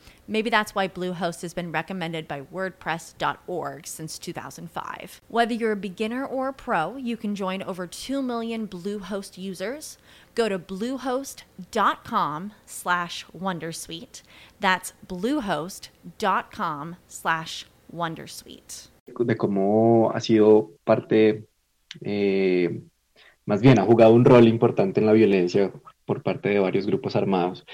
Maybe that's why Bluehost has been recommended by WordPress.org since 2005. Whether you're a beginner or a pro, you can join over 2 million Bluehost users. Go to bluehost.com slash wondersuite. That's bluehost.com slash wondersuite.
de cómo ha sido parte, eh, más bien ha jugado un rol importante en la violencia por parte de varios grupos armados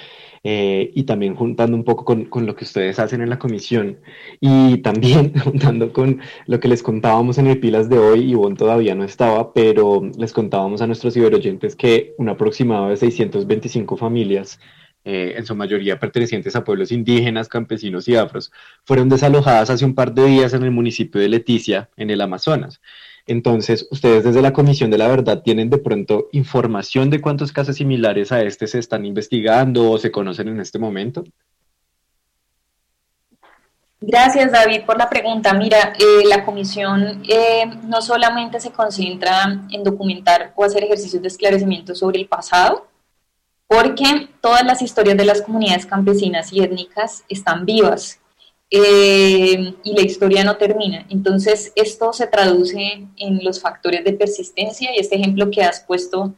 eh, y también juntando un poco con, con, lo que ustedes hacen en la comisión y también juntando con lo que les contábamos en el Pilas de hoy, Ivonne todavía no estaba, pero les contábamos a nuestros ciberoyentes que un aproximado de 625 familias eh, en su mayoría pertenecientes a pueblos indígenas, campesinos y afros, fueron desalojadas hace un par de días en el municipio de Leticia, en el Amazonas. Entonces, ustedes desde la Comisión de la Verdad tienen de pronto información de cuántos casos similares a este se están investigando o se conocen en este momento.
Gracias, David, por la pregunta. Mira, eh, la comisión eh, no solamente se concentra en documentar o hacer ejercicios de esclarecimiento sobre el pasado, porque todas las historias de las comunidades campesinas y étnicas están vivas eh, y la historia no termina. Entonces, esto se traduce en los factores de persistencia y este ejemplo que has puesto,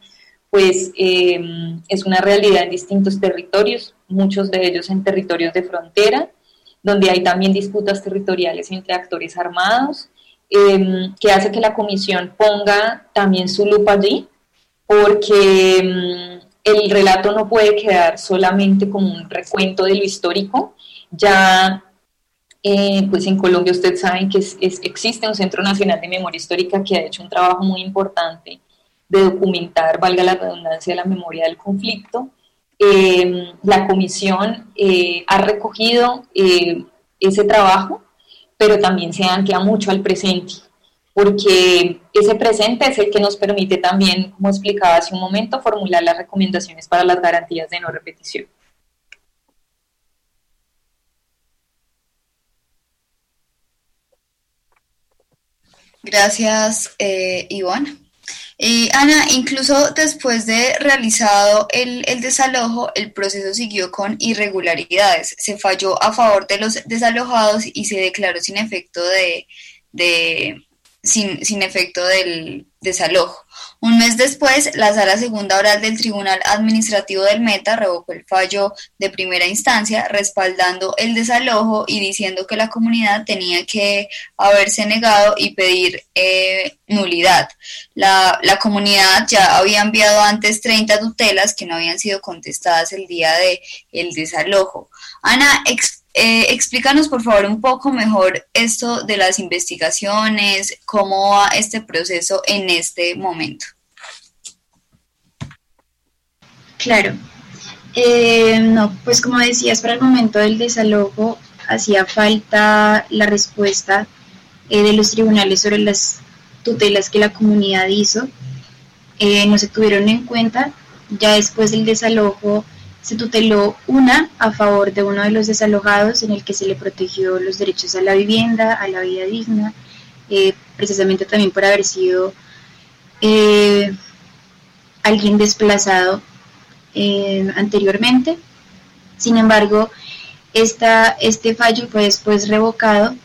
pues eh, es una realidad en distintos territorios, muchos de ellos en territorios de frontera, donde hay también disputas territoriales entre actores armados, eh, que hace que la comisión ponga también su lupa allí, porque mm, el relato no puede quedar solamente como un recuento de lo histórico, ya eh, pues en Colombia ustedes saben que existe un Centro Nacional de Memoria Histórica que ha hecho un trabajo muy importante de documentar, valga la redundancia, la memoria del conflicto. Eh, la comisión eh, ha recogido ese trabajo, pero también se ancla mucho al presente, porque ese presente es el que nos permite también, como explicaba hace un momento, formular las recomendaciones para las garantías de no repetición.
Gracias, eh, Ivonne. Y Ana, incluso después de realizado el, el, desalojo, el proceso siguió con irregularidades. Se falló a favor de los desalojados y se declaró sin efecto de, de sin, sin efecto del desalojo. Un mes después, la Sala Segunda Oral del Tribunal Administrativo del Meta revocó el fallo de primera instancia, respaldando el desalojo y diciendo que la comunidad tenía que haberse negado y pedir eh, nulidad. La, la, comunidad ya había enviado antes 30 tutelas que no habían sido contestadas el día del el desalojo. Ana, eh, explícanos por favor un poco mejor esto de las investigaciones, cómo va este proceso en este momento.
Claro. Eh, no, pues como decías, para el momento del desalojo hacía falta la respuesta eh, de los tribunales sobre las tutelas que la comunidad hizo. Eh, no se tuvieron en cuenta. Ya después del desalojo se tuteló una a favor de uno de los desalojados en el que se le protegió los derechos a la vivienda, a la vida digna, eh, precisamente también por haber sido eh, alguien desplazado eh, anteriormente. Sin embargo, esta, este fallo fue después revocado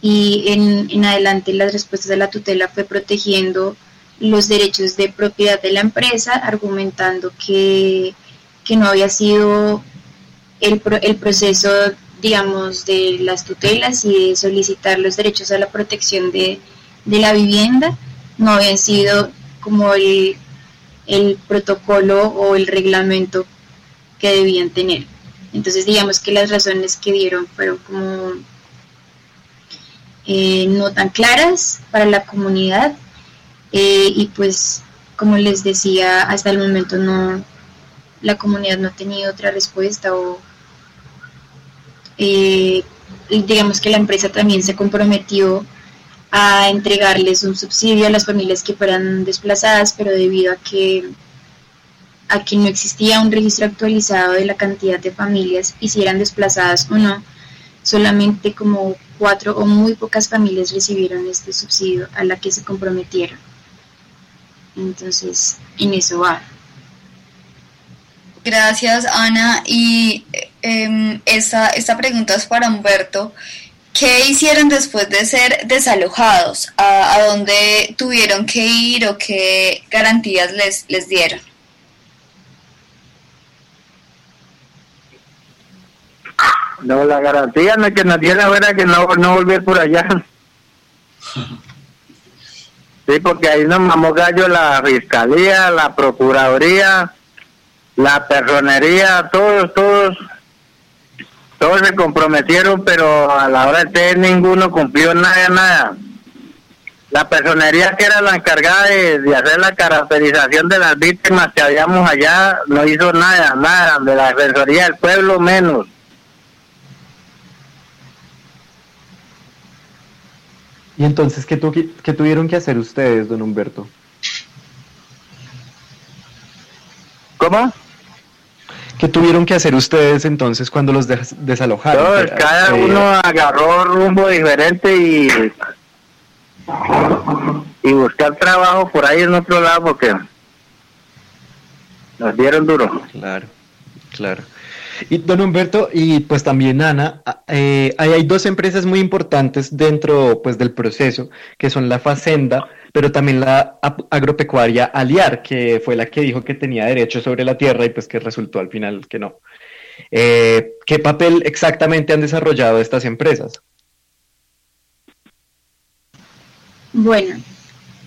y en, en adelante las respuestas de la tutela fue protegiendo los derechos de propiedad de la empresa, argumentando que que no había sido el, el proceso, digamos, de las tutelas y de solicitar los derechos a la protección de, de la vivienda, no habían sido como el, el protocolo o el reglamento que debían tener. Entonces digamos que las razones que dieron fueron como eh, no tan claras para la comunidad eh, y pues como les decía hasta el momento no la comunidad no ha tenido otra respuesta o eh, digamos que la empresa también se comprometió a entregarles un subsidio a las familias que fueran desplazadas pero debido a que a que no existía un registro actualizado de la cantidad de familias y si eran desplazadas o no solamente como cuatro o muy pocas familias recibieron este subsidio a la que se comprometieron. Entonces, en eso va.
Gracias, Ana. Y em, esta, esta pregunta es para Humberto. ¿Qué hicieron después de ser desalojados? ¿A, a dónde tuvieron que ir o qué garantías les, les dieron?
No, la garantía no es que nos diera era que no, no volver por allá. Sí, porque ahí nos mamó gallo la fiscalía, la procuraduría, la personería, todos, todos, todos se comprometieron, pero a la hora de tener ninguno cumplió nada, nada. La personería que era la encargada de, de hacer la caracterización de las víctimas que habíamos allá no hizo nada, nada, de la defensoría del pueblo menos.
¿Y entonces qué, tu- qué tuvieron que hacer ustedes, don Humberto?
¿Cómo?
¿Qué tuvieron que hacer ustedes entonces cuando los des- desalojaron?
Todos, cada
Eh,
uno agarró rumbo diferente y y buscar trabajo por ahí en otro lado porque nos dieron duro.
Claro, claro. Y don Humberto y pues también Ana, eh, hay dos empresas muy importantes dentro pues del proceso, que son la Facenda, pero también la agropecuaria Aliar, que fue la que dijo que tenía derecho sobre la tierra y pues que resultó al final que no. Eh, ¿Qué papel exactamente han desarrollado estas empresas?
Bueno,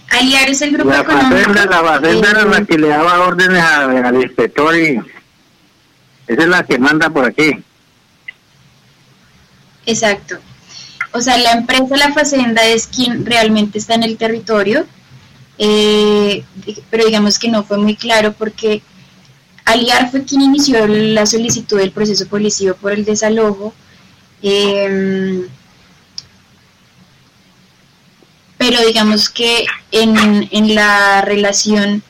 Aliar es el grupo
La
económico.
facenda, la facenda era la que le daba órdenes al inspector y esa es la que manda por aquí.
Exacto. O sea, la empresa La Facenda es quien realmente está en el territorio, eh, pero digamos que no fue muy claro porque Aliar fue quien inició la solicitud del proceso policivo por el desalojo. eh, pero digamos que en, en la relación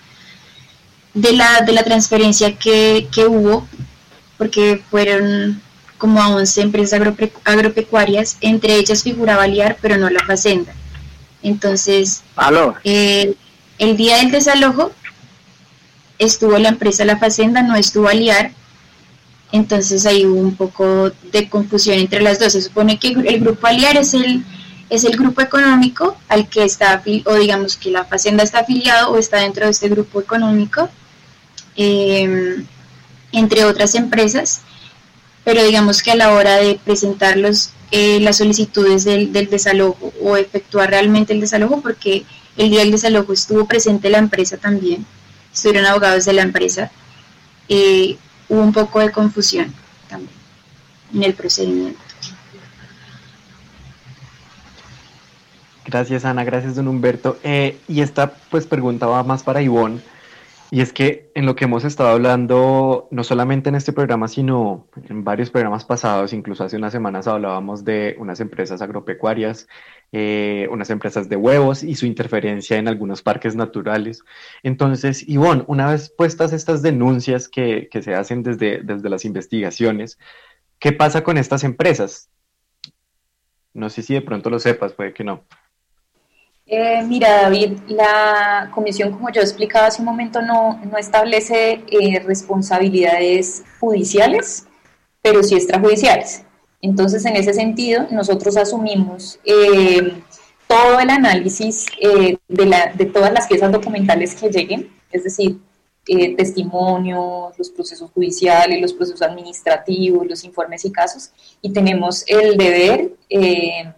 de la, de la transferencia que, que hubo, porque fueron como a 11 empresas agrope- agropecuarias, entre ellas figuraba Aliar, pero no la Facenda. Entonces, eh, el día del desalojo estuvo la empresa La Facenda, no estuvo Aliar, entonces ahí hubo un poco de confusión entre las dos. Se supone que el grupo Aliar es el, es el grupo económico al que está, o digamos que la Facenda está afiliado o está dentro de este grupo económico, eh, entre otras empresas, pero digamos que a la hora de presentar los, eh, las solicitudes del, del desalojo o efectuar realmente el desalojo, porque el día del desalojo estuvo presente la empresa también, estuvieron abogados de la empresa, eh, hubo un poco de confusión también en el procedimiento.
Gracias Ana, gracias don Humberto. Eh, y esta pues pregunta va más para Ivonne. Y es que en lo que hemos estado hablando, no solamente en este programa, sino en varios programas pasados, incluso hace unas semanas hablábamos de unas empresas agropecuarias, eh, unas empresas de huevos y su interferencia en algunos parques naturales. Entonces, Ivonne, una vez puestas estas denuncias que, que se hacen desde, desde las investigaciones, ¿qué pasa con estas empresas? No sé si de pronto lo sepas, puede que no.
Eh, mira, David, la comisión, como yo explicaba hace un momento, no, no establece eh, responsabilidades judiciales, pero sí extrajudiciales. Entonces, en ese sentido, nosotros asumimos eh, todo el análisis eh, de, la, de todas las piezas documentales que lleguen, es decir, eh, testimonios, los procesos judiciales, los procesos administrativos, los informes y casos, y tenemos el deber eh,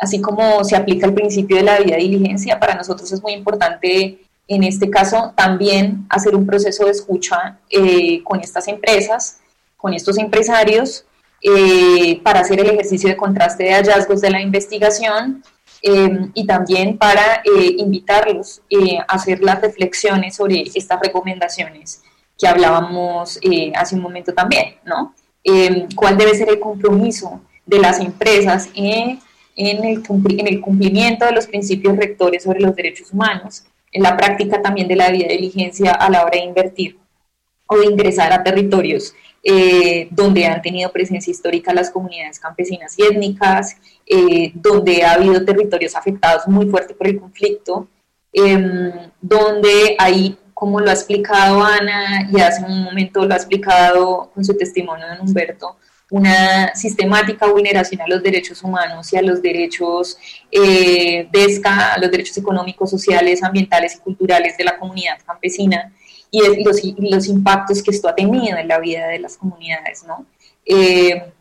así como se aplica el principio de la debida diligencia, para nosotros es muy importante en este caso también hacer un proceso de escucha eh, con estas empresas, con estos empresarios, eh, para hacer el ejercicio de contraste de hallazgos de la investigación eh, y también para invitarlos a hacer las reflexiones sobre estas recomendaciones que hablábamos hace un momento también, ¿no? ¿Cuál debe ser el compromiso de las empresas en, en, el, en el cumplimiento de los principios rectores sobre los derechos humanos? en la práctica también de la vida de diligencia a la hora de invertir o de ingresar a territorios eh, donde han tenido presencia histórica las comunidades campesinas y étnicas, eh, donde ha habido territorios afectados muy fuerte por el conflicto, em, donde hay, como lo ha explicado Ana y hace un momento lo ha explicado con su testimonio de Humberto, una sistemática vulneración a los derechos humanos y a los derechos eh, a los derechos económicos, sociales, ambientales y culturales de la comunidad campesina y los, los impactos que esto ha tenido en la vida de las comunidades, ¿no? Eh,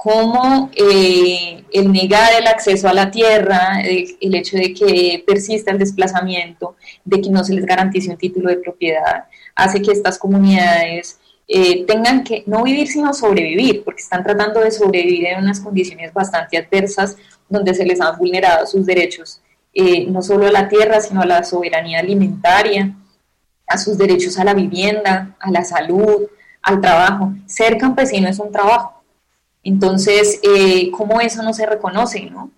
cómo eh, el negar el acceso a la tierra, el, hecho de que persista el desplazamiento, de que no se les garantice un título de propiedad, hace que estas comunidades eh, tengan que no vivir sino sobrevivir, porque están tratando de sobrevivir en unas condiciones bastante adversas donde se les han vulnerado sus derechos, eh, no solo a la tierra, sino a la soberanía alimentaria, a sus derechos a la vivienda, a la salud, al trabajo. Ser campesino es un trabajo. Entonces, eh, ¿cómo eso no se reconoce? ¿no?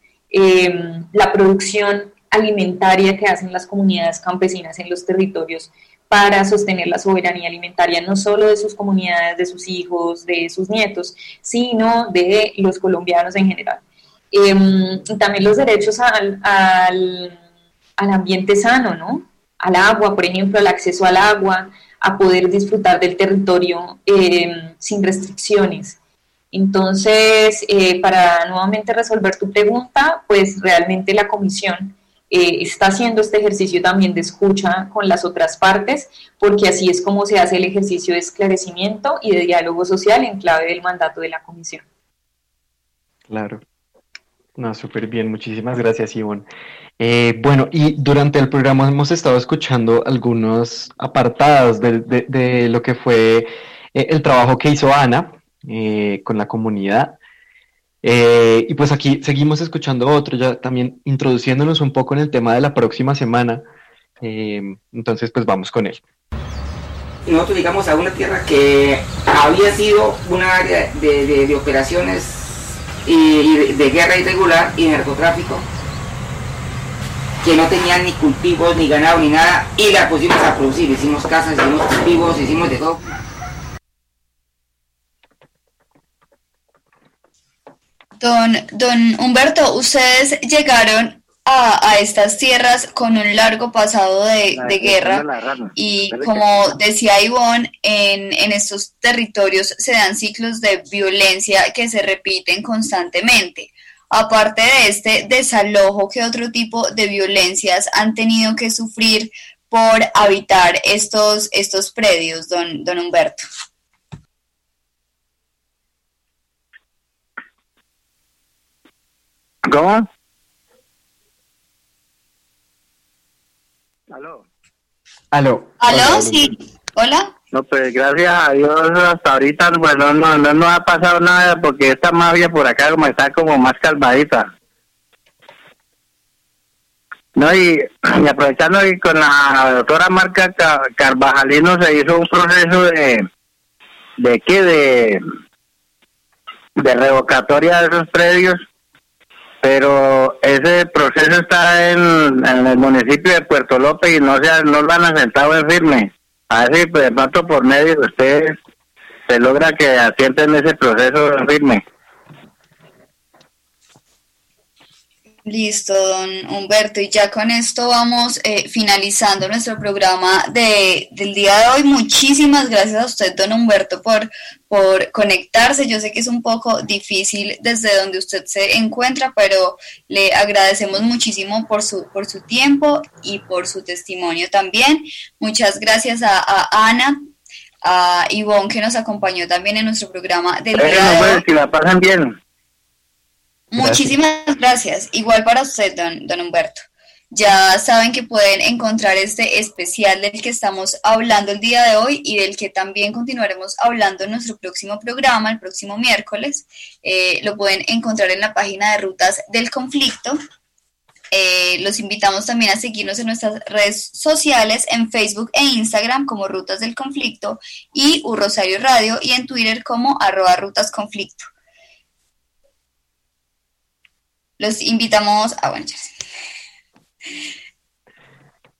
la producción alimentaria que hacen las comunidades campesinas en los territorios para sostener la soberanía alimentaria no solo de sus comunidades, de sus hijos, de sus nietos, sino de los colombianos en general. Em, también los derechos al, al, ambiente sano, ¿no? Al agua, por ejemplo, al acceso al agua, a poder disfrutar del territorio em, sin restricciones. Entonces, eh, para nuevamente resolver tu pregunta, pues realmente la comisión eh, está haciendo este ejercicio también de escucha con las otras partes, porque así es como se hace el ejercicio de esclarecimiento y de diálogo social en clave del mandato de la comisión.
Claro. No, súper bien, muchísimas gracias, Ivonne. Eh, bueno, y durante el programa hemos estado escuchando algunos apartados de, lo que fue eh, el trabajo que hizo Ana con la comunidad. Eh, y pues aquí seguimos escuchando otro, ya también introduciéndonos un poco en el tema de la próxima semana. Eh, entonces, pues vamos con él.
Nosotros llegamos a una tierra que había sido una área de, operaciones y, de guerra irregular y narcotráfico, que no tenían ni cultivos, ni ganado, ni nada, y la pusimos a producir. Hicimos casas, hicimos cultivos, hicimos de todo.
Don, don Humberto, ustedes llegaron a, estas tierras con un largo pasado de, guerra y como decía Ivonne, en, en estos territorios se dan ciclos de violencia que se repiten constantemente. Aparte de este desalojo, ¿qué otro tipo de violencias han tenido que sufrir por habitar estos, estos predios, don, don Humberto?
¿Cómo? Aló.
Aló.
Aló, sí. Hola.
No, pues gracias a Dios hasta ahorita, bueno, no, no, no ha pasado nada porque esta mafia por acá como está como más calmadita. No, y, aprovechando y con la doctora Marca Carvajalino se hizo un proceso de, de qué, de, de revocatoria de esos predios pero ese proceso está en, el municipio de Puerto López y no se no lo han asentado en firme. A ver si de pronto por medio de ustedes se logra que asienten ese proceso en firme.
Listo, don Humberto. Y ya con esto vamos eh, finalizando nuestro programa de, del día de hoy. Muchísimas gracias a usted, don Humberto, por, por conectarse. Yo sé que es un poco difícil desde donde usted se encuentra, pero le agradecemos muchísimo por su, por su tiempo y por su testimonio también. Muchas gracias a, Ana, a Ivonne, que nos acompañó también en nuestro programa del día de hoy.
Si la pasan bien.
Muchísimas gracias. Igual para usted, don, don Humberto. Ya saben que pueden encontrar este especial del que estamos hablando el día de hoy y del que también continuaremos hablando en nuestro próximo programa, el próximo miércoles. Eh, lo pueden encontrar en la página de Rutas del Conflicto. Eh, los invitamos también a seguirnos en nuestras redes sociales, en Facebook e Instagram como Rutas del Conflicto y U Rosario Radio y en Twitter como arroba Rutas Conflicto. Los invitamos a... Bueno, ya.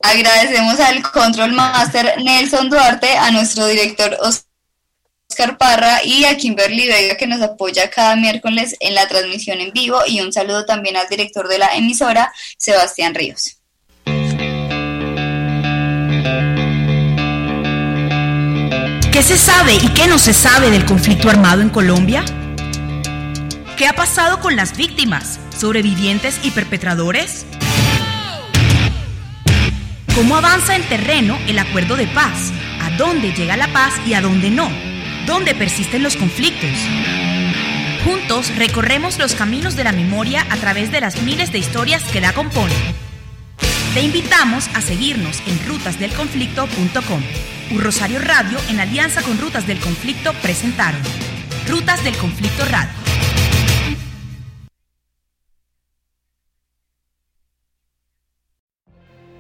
Agradecemos al Control Master Nelson Duarte, a nuestro director Oscar Parra y a Kimberly Vega que nos apoya cada miércoles en la transmisión en vivo y un saludo también al director de la emisora, Sebastián Ríos.
¿Qué se sabe y qué no se sabe del conflicto armado en Colombia? ¿Qué ha pasado con las víctimas, sobrevivientes y perpetradores? ¿Cómo avanza en terreno el acuerdo de paz? ¿A dónde llega la paz y a dónde no? ¿Dónde persisten los conflictos? Juntos recorremos los caminos de la memoria a través de las miles de historias que la componen. Te invitamos a seguirnos en rutasdelconflicto.com. Un Rosario Radio en alianza con Rutas del Conflicto presentaron Rutas del Conflicto Radio.